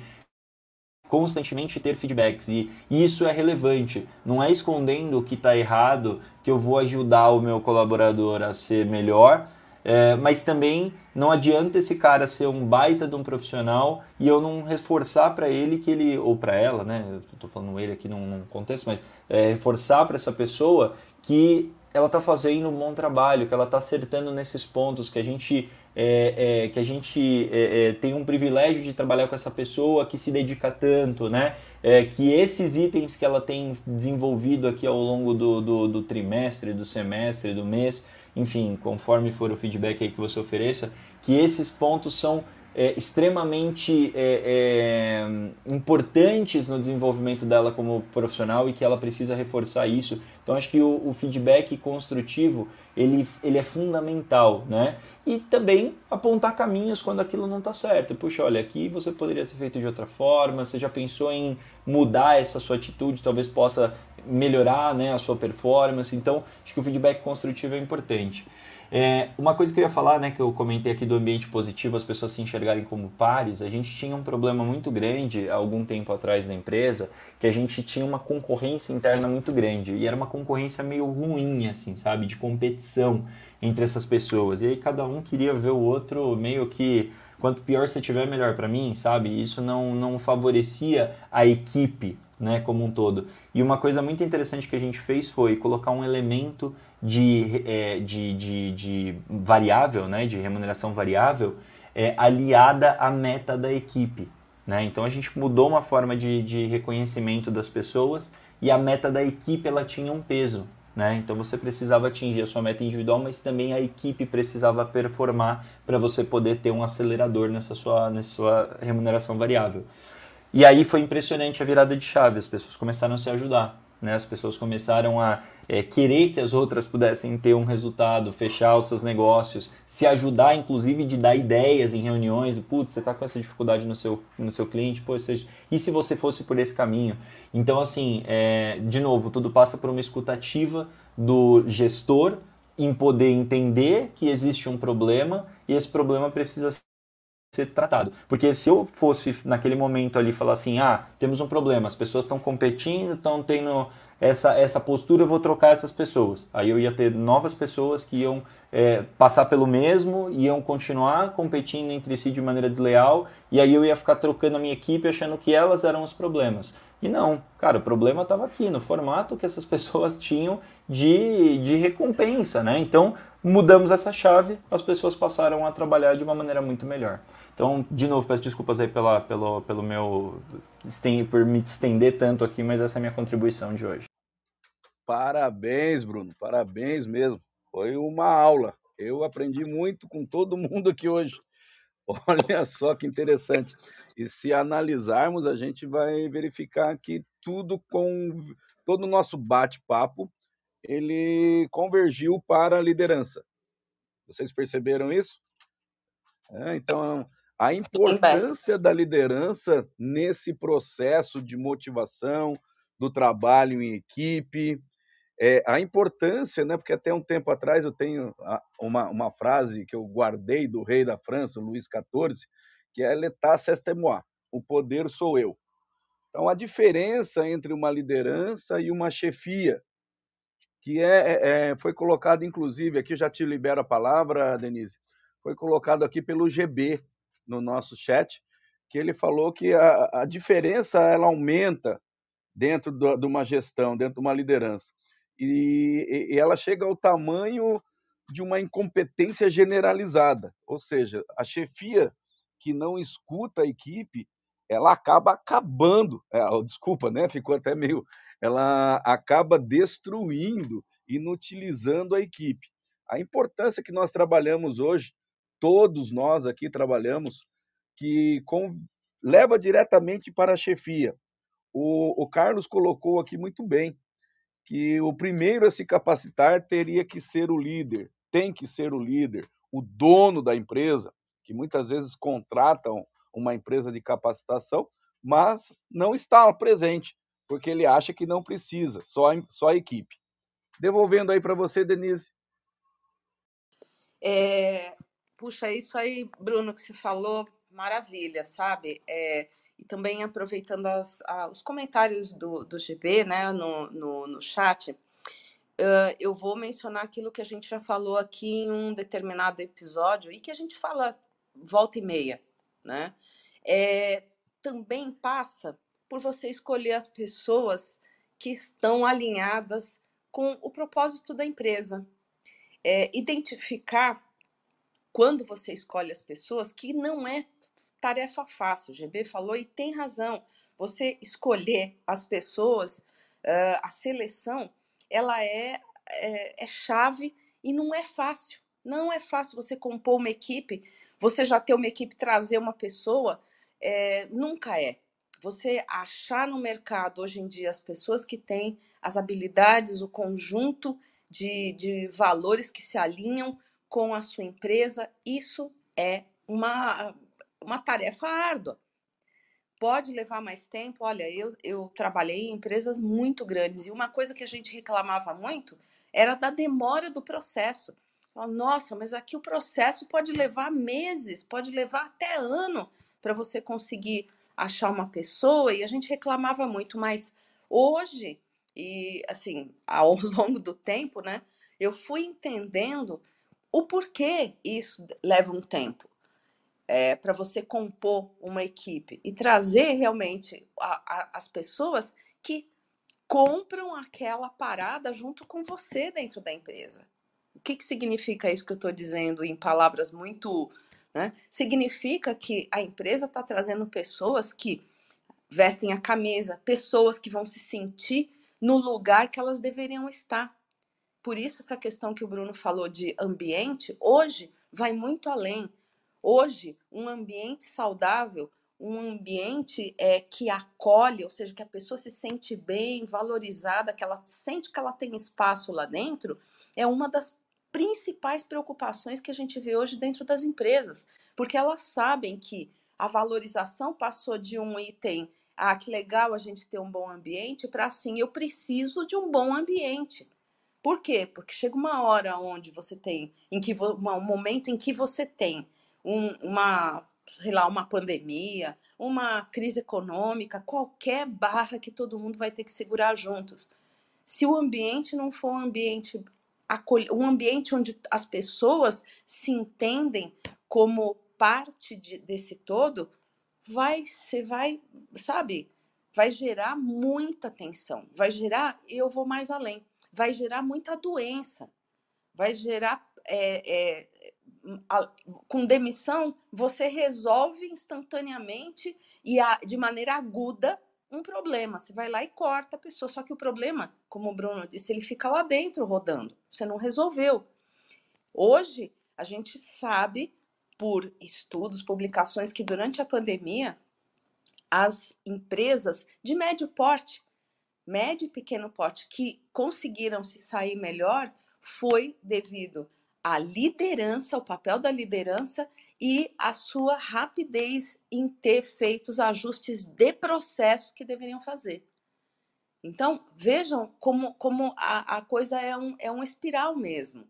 constantemente ter feedbacks e isso é relevante. Não é escondendo o que está errado que eu vou ajudar o meu colaborador a ser melhor, é, mas também não adianta esse cara ser um baita de um profissional e eu não reforçar para ele que ele, ou para ela, né? Eu estou falando ele aqui num, num contexto, mas é, reforçar para essa pessoa que ela está fazendo um bom trabalho, que ela está acertando nesses pontos, que a gente é, é, que a gente é, é, tem um privilégio de trabalhar com essa pessoa que se dedica tanto, né? É, que esses itens que ela tem desenvolvido aqui ao longo do, do, do, trimestre, do semestre, do mês, enfim, conforme for o feedback aí que você ofereça, que esses pontos são é, extremamente é, é, importantes no desenvolvimento dela como profissional e que ela precisa reforçar isso. Então acho que o, o, feedback construtivo ele, ele é fundamental, né? E também apontar caminhos quando aquilo não está certo. Puxa, olha, aqui você poderia ter feito de outra forma. Você já pensou em mudar essa sua atitude? Talvez possa melhorar, né, a sua performance. Então acho que o feedback construtivo é importante. É, uma coisa que eu ia falar, né, que eu comentei aqui do ambiente positivo, as pessoas se enxergarem como pares, a gente tinha um problema muito grande há algum tempo atrás na empresa, que a gente tinha uma concorrência interna muito grande, e era uma concorrência meio ruim, assim, sabe, de competição entre essas pessoas, e aí cada um queria ver o outro meio que quanto pior você tiver, melhor para mim, sabe? Isso não, não favorecia a equipe, né, como um todo. E uma coisa muito interessante que a gente fez foi colocar um elemento de, é, de, de, de, variável, né, de remuneração variável, é, aliada à meta da equipe. Né? Então a gente mudou uma forma de, de reconhecimento das pessoas e a meta da equipe ela tinha um peso. Né? Então você precisava atingir a sua meta individual, mas também a equipe precisava performar para você poder ter um acelerador nessa sua, nessa sua remuneração variável. E aí foi impressionante a virada de chave, as pessoas começaram a se ajudar. Né? As pessoas começaram a é, querer que as outras pudessem ter um resultado, fechar os seus negócios, se ajudar, inclusive, de dar ideias em reuniões. Putz, você está com essa dificuldade no seu, no seu cliente, pô, seja, e se você fosse por esse caminho? Então, assim, é, de novo, tudo passa por uma escutativa do gestor em poder entender que existe um problema e esse problema precisa ser tratado. Porque se eu fosse naquele momento ali falar assim, ah, temos um problema, as pessoas estão competindo, estão tendo essa, essa postura, eu vou trocar essas pessoas. Aí eu ia ter novas pessoas que iam é, passar pelo mesmo, iam continuar competindo entre si de maneira desleal, e aí eu ia ficar trocando a minha equipe achando que elas eram os problemas. E não, cara, o problema estava aqui, no formato que essas pessoas tinham de, de recompensa, né? Então, mudamos essa chave, as pessoas passaram a trabalhar de uma maneira muito melhor. Então, de novo, peço desculpas aí pela, pelo, pelo meu por me estender tanto aqui, mas essa é a minha contribuição de hoje. Parabéns, Bruno, parabéns mesmo. Foi uma aula. Eu aprendi muito com todo mundo aqui hoje. Olha só que interessante. E se analisarmos, a gente vai verificar que tudo com todo o nosso bate-papo, ele convergiu para a liderança. Vocês perceberam isso? É, então, a importância da liderança nesse processo de motivação, do trabalho em equipe, é, a importância, né, porque até um tempo atrás eu tenho uma, uma frase que eu guardei do rei da França, Luís XIV, que é l'état c'est moi, o poder sou eu. Então, a diferença entre uma liderança e uma chefia, que é, é, é foi colocado, inclusive, aqui já te libero a palavra, Denise, foi colocado aqui pelo GB, no nosso chat, que ele falou que a, a diferença ela aumenta dentro do, de uma gestão, dentro de uma liderança. E, e ela chega ao tamanho de uma incompetência generalizada. Ou seja, a chefia que não escuta a equipe, ela acaba acabando. É, desculpa, né? Ficou até meio. Ela acaba destruindo, inutilizando a equipe. A importância que nós trabalhamos hoje todos nós aqui trabalhamos, que com, leva diretamente para a chefia. O, o Carlos colocou aqui muito bem que o primeiro a se capacitar teria que ser o líder, tem que ser o líder, o dono da empresa, que muitas vezes contratam uma empresa de capacitação, mas não está presente, porque ele acha que não precisa, só só a equipe. Devolvendo aí para você, Denise. É, Puxa, isso aí, Bruno, que você falou, maravilha, sabe? É, e também aproveitando as, a, os comentários do, do GB, né, no, no, no chat, uh, eu vou mencionar aquilo que a gente já falou aqui em um determinado episódio e que a gente fala volta e meia, né? É, também passa por você escolher as pessoas que estão alinhadas com o propósito da empresa. É, identificar quando você escolhe as pessoas, que não é tarefa fácil. O GB falou e tem razão. Você escolher as pessoas, uh, a seleção, ela é, é, é chave e não é fácil. Não é fácil você compor uma equipe, você já ter uma equipe, trazer uma pessoa, é, nunca é. Você achar no mercado hoje em dia as pessoas que têm as habilidades, o conjunto de, de valores que se alinham com a sua empresa, isso é uma, uma tarefa árdua. Pode levar mais tempo. Olha, eu, eu trabalhei em empresas muito grandes e uma coisa que a gente reclamava muito era da demora do processo. Nossa, mas aqui o processo pode levar meses, pode levar até ano para você conseguir achar uma pessoa e a gente reclamava muito, mas hoje e assim, ao longo do tempo, né, eu fui entendendo o porquê isso leva um tempo. É, para você compor uma equipe e trazer realmente a, a, as pessoas que compram aquela parada junto com você dentro da empresa. O que, que significa isso que eu estou dizendo em palavras muito. Né? Significa que a empresa está trazendo pessoas que vestem a camisa, pessoas que vão se sentir no lugar que elas deveriam estar. Por isso, essa questão que o Bruno falou de ambiente, hoje vai muito além. Hoje, um ambiente saudável, um ambiente é, que acolhe, ou seja, que a pessoa se sente bem, valorizada, que ela sente que ela tem espaço lá dentro, é uma das principais preocupações que a gente vê hoje dentro das empresas, porque elas sabem que a valorização passou de um item, ah, que legal a gente ter um bom ambiente, para assim, eu preciso de um bom ambiente. Por quê? Porque chega uma hora onde você tem, em que um momento em que você tem um, uma, sei lá, uma pandemia, uma crise econômica, qualquer barra que todo mundo vai ter que segurar juntos. Se o ambiente não for um ambiente um ambiente onde as pessoas se entendem como parte de, desse todo, vai, você vai, sabe, vai gerar muita tensão, vai gerar, eu vou mais além, vai gerar muita doença, vai gerar é, é, a, com demissão você resolve instantaneamente e a, de maneira aguda um problema. Você vai lá e corta a pessoa. Só que o problema, como o Bruno disse, ele fica lá dentro rodando. Você não resolveu. Hoje, a gente sabe por estudos, publicações, que durante a pandemia, as empresas de médio porte médio e pequeno porte que conseguiram se sair melhor foi devido à liderança, ao papel da liderança e a sua rapidez em ter feito os ajustes de processo que deveriam fazer. Então, vejam como, como a, a coisa é um, é um espiral mesmo.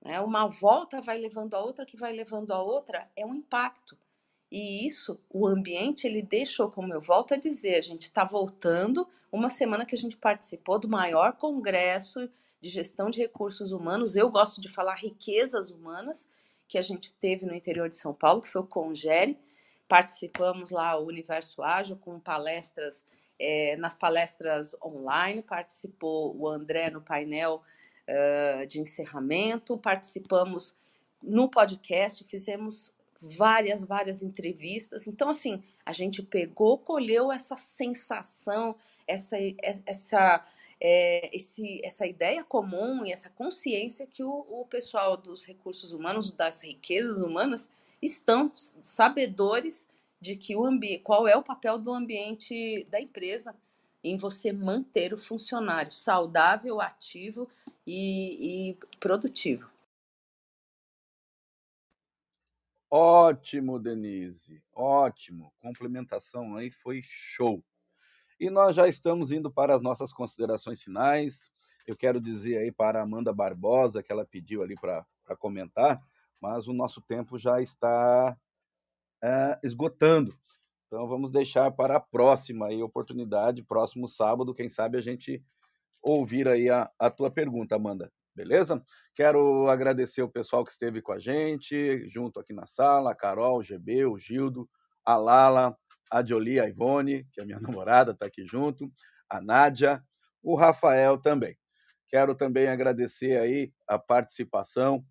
Né? Uma volta vai levando a outra, que vai levando a outra, é um impacto. E isso, o ambiente, ele deixou, como eu volto a dizer, a gente está voltando uma semana que a gente participou do maior congresso de gestão de recursos humanos. Eu gosto de falar riquezas humanas que a gente teve no interior de São Paulo, que foi o Congere. Participamos lá o Universo Ágil com palestras, é, nas palestras online, participou o André no painel uh, de encerramento, participamos no podcast, fizemos várias, várias entrevistas. Então, assim, a gente pegou, colheu essa sensação, essa, essa, é, esse, essa ideia comum e essa consciência que o, o pessoal dos recursos humanos, das riquezas humanas, estão sabedores de que o ambiente, qual é o papel do ambiente da empresa em você manter o funcionário saudável, ativo e, e produtivo. Ótimo, Denise. Ótimo. Complementação aí foi show. E nós já estamos indo para as nossas considerações finais. Eu quero dizer aí para a Amanda Barbosa, que ela pediu ali para comentar, mas o nosso tempo já está é, esgotando. Então vamos deixar para a próxima aí, oportunidade, próximo sábado, quem sabe a gente ouvir aí a, a tua pergunta, Amanda. Beleza? Quero agradecer o pessoal que esteve com a gente, junto aqui na sala, a Carol, o GB, o Gildo, a Lala, a Jolie, a Ivone, que é minha namorada, está aqui junto, a Nádia, o Rafael também. Quero também agradecer aí a participação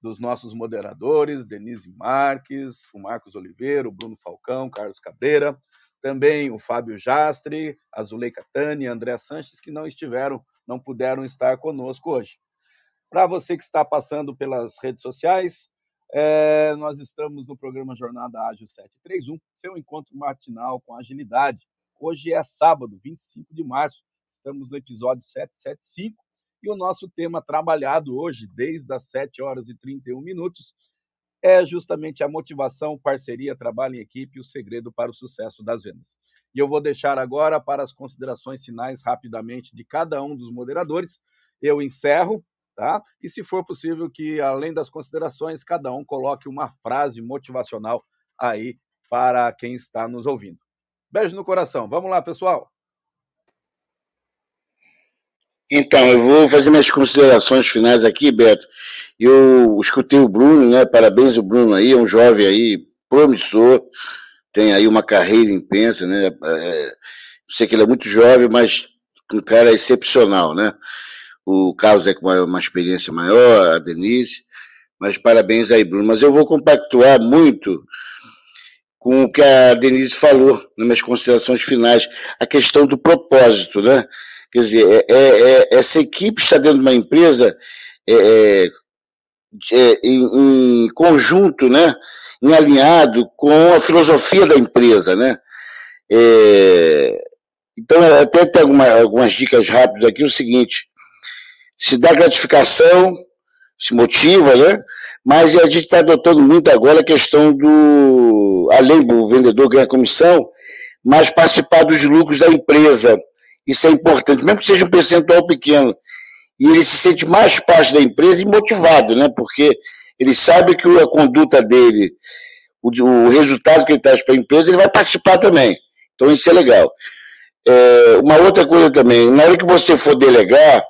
dos nossos moderadores, Denise Marques, o Marcos Oliveira, o Bruno Falcão, Carlos Cadeira, também o Fábio Jastre, a Zuleika Tani, André Sanches, que não estiveram, não puderam estar conosco hoje. Para você que está passando pelas redes sociais, é, nós estamos no programa Jornada Ágil 731, seu encontro matinal com agilidade. Hoje é sábado, 25 de março, estamos no episódio 775 e o nosso tema trabalhado hoje, desde as 7 horas e 31 minutos, é justamente a motivação, parceria, trabalho em equipe o segredo para o sucesso das vendas. E eu vou deixar agora para as considerações finais rapidamente de cada um dos moderadores. Eu encerro, tá? E se for possível que além das considerações, cada um coloque uma frase motivacional aí para quem está nos ouvindo. Beijo no coração. Vamos lá, pessoal. Então, eu vou fazer minhas considerações finais aqui, Beto. Eu escutei o Bruno, né? Parabéns o Bruno aí, é um jovem aí promissor, tem aí uma carreira intensa, né? É, sei que ele é muito jovem, mas um cara excepcional, né? O Carlos é com uma, experiência maior, a Denise, mas parabéns aí, Bruno. Mas eu vou compactuar muito com o que a Denise falou nas minhas considerações finais, a questão do propósito, né? Quer dizer, é, é, é, essa equipe está dentro de uma empresa é, é, é, em, em, conjunto, né? em alinhado com a filosofia da empresa. Né? então, até tem alguma, algumas dicas rápidas aqui, o seguinte, se dá gratificação, se motiva, né? mas a gente está adotando muito agora a questão do, além do vendedor ganhar comissão, mas participar dos lucros da empresa. Isso é importante, mesmo que seja um percentual pequeno. E ele se sente mais parte da empresa e motivado, né? Porque ele sabe que a conduta dele, o, o resultado que ele traz para a empresa, ele vai participar também. Então isso é legal. É, uma outra coisa também, na hora que você for delegar,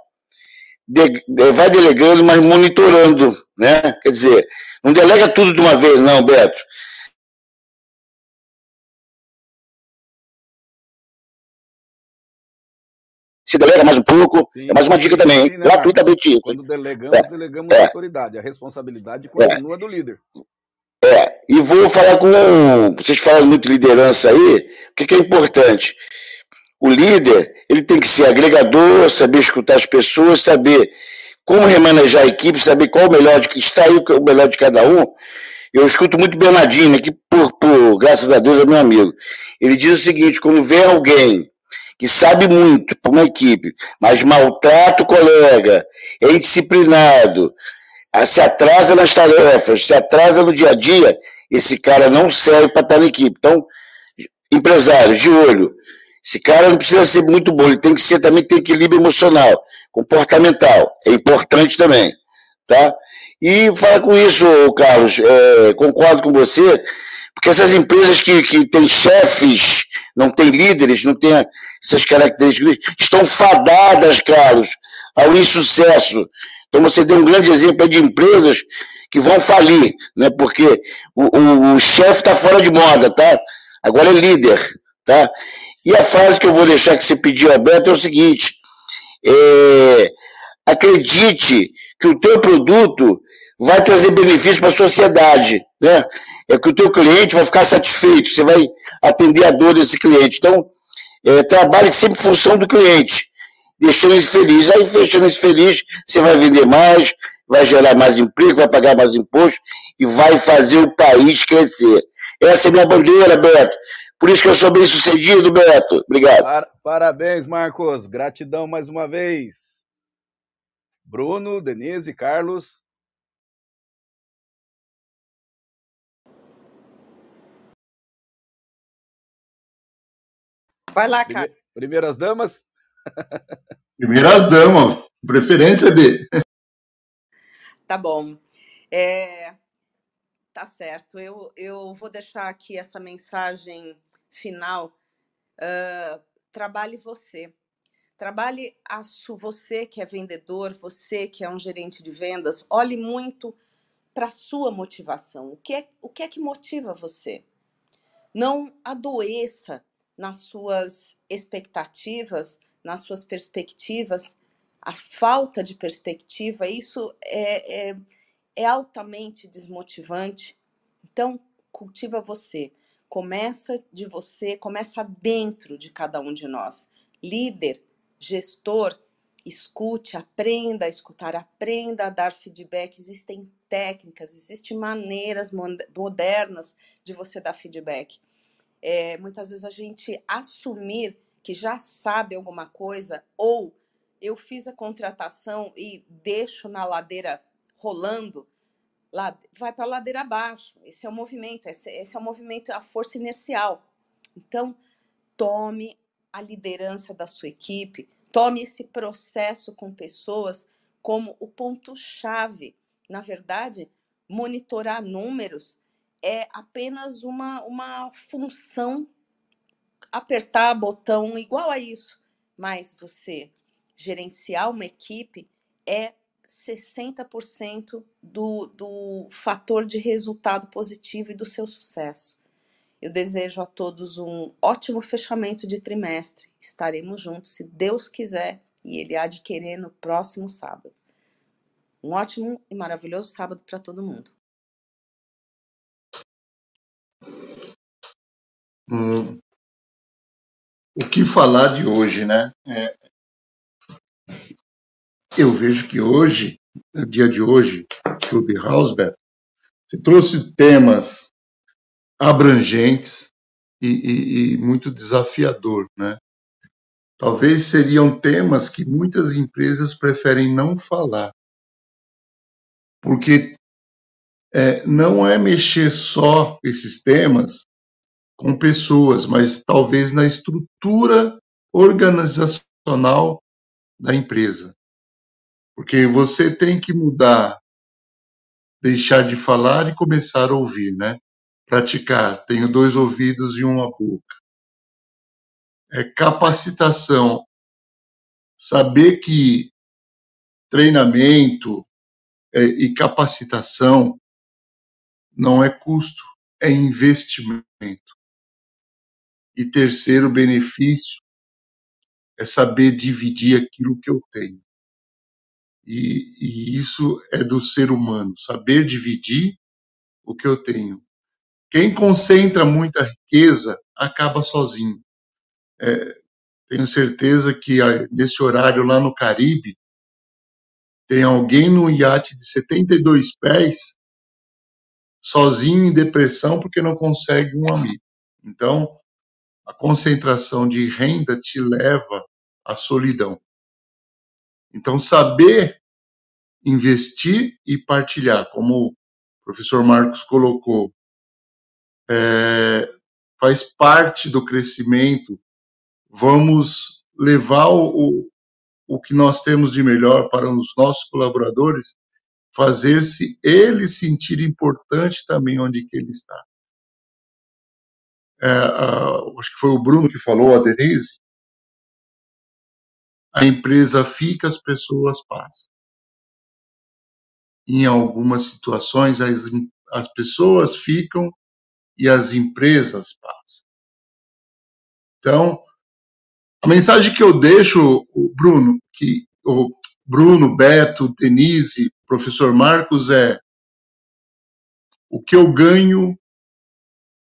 de, vai delegando, mas monitorando, né? Quer dizer, não delega tudo de uma vez, não, Beto. se delega mais um pouco. Sim, é mais uma dica também, sim, né, gratuitamente. Quando delegamos, é, delegamos é, a autoridade. A responsabilidade é. continua é, do líder. É, e vou falar com. Vocês falam muito de liderança aí, o que, que é importante? O líder, ele tem que ser agregador, saber escutar as pessoas, saber como remanejar a equipe, saber qual o melhor de que está aí, o melhor de cada um. Eu escuto muito Bernardino, que por, por graças a Deus é meu amigo. Ele diz o seguinte: quando vem alguém que sabe muito para uma equipe, mas maltrata o colega, é indisciplinado, ah, se atrasa nas tarefas, se atrasa no dia a dia, esse cara não serve para estar na equipe. Então, empresários, de olho. Esse cara não precisa ser muito bom, ele tem que ser também tem equilíbrio emocional, comportamental. É importante também, tá? E fala com isso, Carlos, é, concordo com você, porque essas empresas que, que têm chefes, não têm líderes, não têm essas características, estão fadadas, Carlos, ao insucesso. Então você deu um grande exemplo de empresas que vão falir, né? porque o, o, o chefe está fora de moda, tá? Agora é líder, tá? E a frase que eu vou deixar que você pediu, Alberto, é o seguinte, é, acredite que o teu produto vai trazer benefícios para a sociedade, né? É que o teu cliente vai ficar satisfeito, você vai atender a dor desse cliente. Então, é, trabalhe sempre em função do cliente, deixando ele feliz. Aí, fechando ele feliz, você vai vender mais, vai gerar mais emprego, vai pagar mais imposto e vai fazer o país crescer. Essa é minha bandeira, Beto. Por isso que eu sou bem sucedido, Beto. Obrigado. Parabéns, Marcos. Gratidão mais uma vez. Bruno, Denise, Carlos. Vai lá, cara. Primeiras damas? Primeiras damas, preferência de. Tá bom. É, tá certo. Eu, eu vou deixar aqui essa mensagem final. Uh, trabalhe você. Trabalhe a su, você que é vendedor, você que é um gerente de vendas, olhe muito para a sua motivação. O que, é, o que é que motiva você? Não adoeça nas suas expectativas, nas suas perspectivas, a falta de perspectiva, isso é, é, é altamente desmotivante. Então, cultiva você. Começa de você, começa dentro de cada um de nós. Líder, gestor, escute, aprenda a escutar, aprenda a dar feedback. Existem técnicas, existem maneiras modernas de você dar feedback. É, muitas vezes a gente assumir que já sabe alguma coisa ou eu fiz a contratação e deixo na ladeira rolando, vai para a ladeira abaixo. Esse é o movimento, esse, esse é o movimento, a força inercial. Então, tome a liderança da sua equipe, tome esse processo com pessoas como o ponto-chave. Na verdade, monitorar números é apenas uma, uma função, apertar botão igual a isso, mas você gerenciar uma equipe é 60% do, do fator de resultado positivo e do seu sucesso. Eu desejo a todos um ótimo fechamento de trimestre. Estaremos juntos, se Deus quiser, e Ele há de querer no próximo sábado. Um ótimo e maravilhoso sábado para todo mundo. Hum, o que falar de hoje, né? É, eu vejo que hoje, no dia de hoje, Clubhouse, Beto, você trouxe temas abrangentes e, e, e muito desafiador, né? Talvez seriam temas que muitas empresas preferem não falar, porque é, não é mexer só esses temas com pessoas, mas talvez na estrutura organizacional da empresa. Porque você tem que mudar, deixar de falar e começar a ouvir, né? Praticar. Tenho dois ouvidos e uma boca. É capacitação. Saber que treinamento é, e capacitação não é custo, é investimento. E terceiro benefício é saber dividir aquilo que eu tenho. E, e isso é do ser humano, saber dividir o que eu tenho. Quem concentra muita riqueza acaba sozinho. É, tenho certeza que nesse horário lá no Caribe tem alguém no iate de 72 pés sozinho em depressão porque não consegue um amigo. Então, a concentração de renda te leva à solidão. Então, saber investir e partilhar, como o professor Marcos colocou, é, faz parte do crescimento. Vamos levar o, o que nós temos de melhor para os nossos colaboradores, fazer-se ele sentir importante também onde que ele está. É, a, acho que foi o Bruno que falou, a Denise, a empresa fica, as pessoas passam. Em algumas situações, as, as pessoas ficam e as empresas passam. Então, a mensagem que eu deixo, Bruno, que o Bruno, Beto, Denise, professor Marcos, é o que eu ganho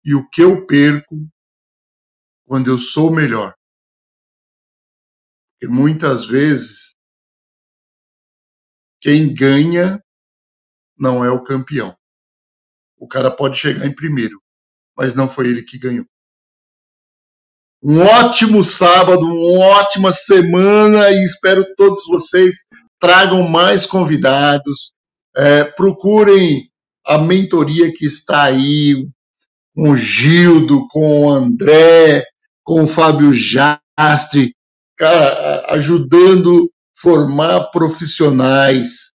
e o que eu perco quando eu sou melhor. Porque muitas vezes quem ganha não é o campeão. O cara pode chegar em primeiro, mas não foi ele que ganhou. Um ótimo sábado, uma ótima semana e espero todos vocês tragam mais convidados. É, procurem a mentoria que está aí com o Gildo, com o André, com o Fábio Jastre, cara, ajudando formar profissionais.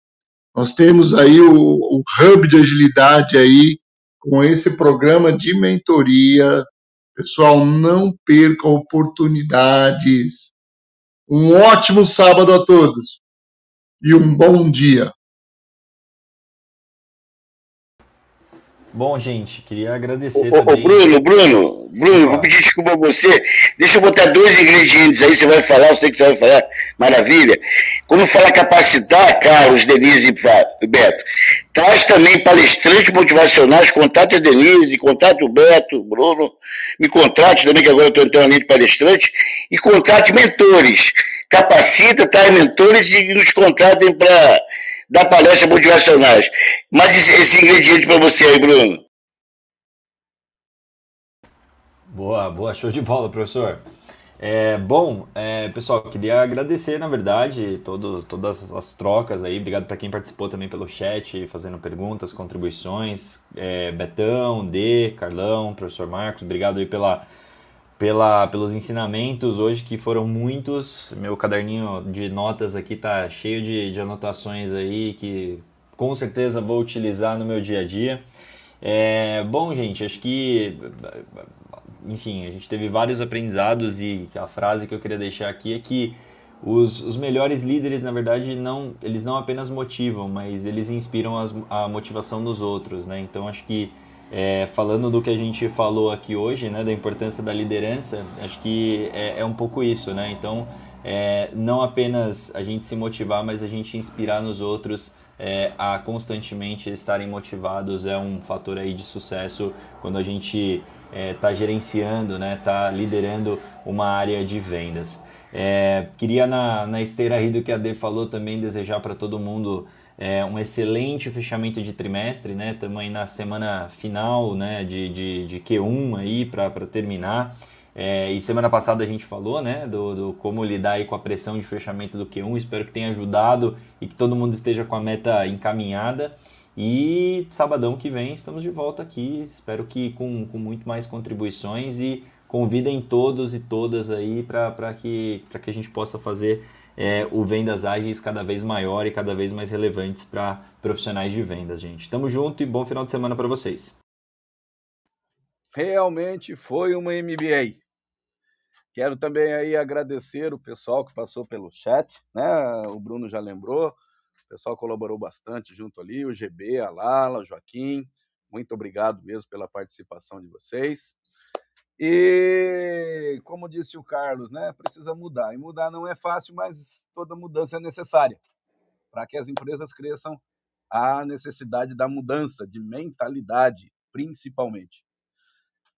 Nós temos aí o, o hub de agilidade aí com esse programa de mentoria. Pessoal, não percam oportunidades. Um ótimo sábado a todos e um bom dia. Bom, gente, queria agradecer ô, também. Ô, Bruno, Bruno, Bruno, vou pedir desculpa a você. Deixa eu botar dois ingredientes aí, você vai falar, eu sei que você vai falar, maravilha. Quando fala capacitar, Carlos, Denise e Beto, traz também palestrantes motivacionais, contate a Denise, contate o Beto, Bruno, me contrate também, que agora eu estou entrando ali de palestrante, e contrate mentores. Capacita, traz mentores e nos contratem para da palestra motivacionais. Mas esse, esse ingrediente para você aí, Bruno. Boa, boa, show de bola, professor. É, bom, é, pessoal, queria agradecer, na verdade, todo, todas as trocas aí. Obrigado para quem participou também pelo chat, fazendo perguntas, contribuições. É, Betão, D, Carlão, professor Marcos, obrigado aí pela, pela, pelos ensinamentos hoje, que foram muitos. Meu caderninho de notas aqui tá cheio de, de anotações aí que com certeza vou utilizar no meu dia a dia. É, bom, gente, acho que, enfim, a gente teve vários aprendizados e a frase que eu queria deixar aqui é que os, os melhores líderes, na verdade, não, eles não apenas motivam, mas eles inspiram as, a motivação dos outros, né? Então, acho que é, falando do que a gente falou aqui hoje, né, da importância da liderança, acho que é, é um pouco isso, né? Então, é, não apenas a gente se motivar, mas a gente inspirar nos outros é, a constantemente estarem motivados é um fator aí de sucesso quando a gente está é, gerenciando, né, está liderando uma área de vendas. É, queria na, na esteira aí do que a D falou também desejar para todo mundo é, um excelente fechamento de trimestre, né? Estamos aí na semana final né, de, de, de Q1 aí para terminar. É, e semana passada a gente falou né, do, do, como lidar aí com a pressão de fechamento do Q1. Espero que tenha ajudado e que todo mundo esteja com a meta encaminhada. E sabadão que vem estamos de volta aqui. Espero que com, com muito mais contribuições e convidem todos e todas aí para que, que a gente possa fazer é, o Vendas Ágeis cada vez maior e cada vez mais relevantes para profissionais de vendas, gente. Tamo junto e bom final de semana para vocês. Realmente foi uma MBA. Quero também aí agradecer o pessoal que passou pelo chat, né? O Bruno já lembrou, o pessoal colaborou bastante junto ali, o GB, a Lala, o Joaquim. Muito obrigado mesmo pela participação de vocês. E, como disse o Carlos, né, precisa mudar. E mudar não é fácil, mas toda mudança é necessária. Para que as empresas cresçam, há necessidade da mudança de mentalidade, principalmente.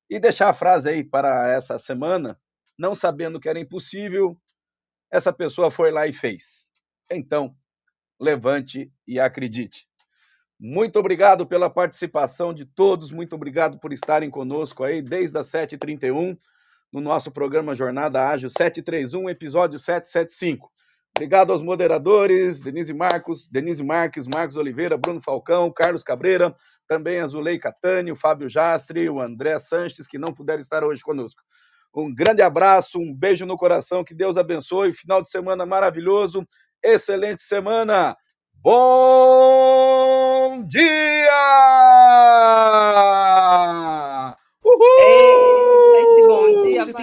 E deixar a frase aí para essa semana, não sabendo que era impossível, essa pessoa foi lá e fez. Então, levante e acredite. Muito obrigado pela participação de todos, muito obrigado por estarem conosco aí desde as 7h31 no nosso programa Jornada Ágil 731, episódio 775. Obrigado aos moderadores, Denise Marcos, Denise Marques, Marcos Oliveira, Bruno Falcão, Carlos Cabreira, também a Zulei Catani, o Fábio Jastre, o André Sanches, que não puderam estar hoje conosco. Um grande abraço, um beijo no coração, que Deus abençoe, final de semana maravilhoso, excelente semana! Bom dia! Uhul! esse bom dia. Você tem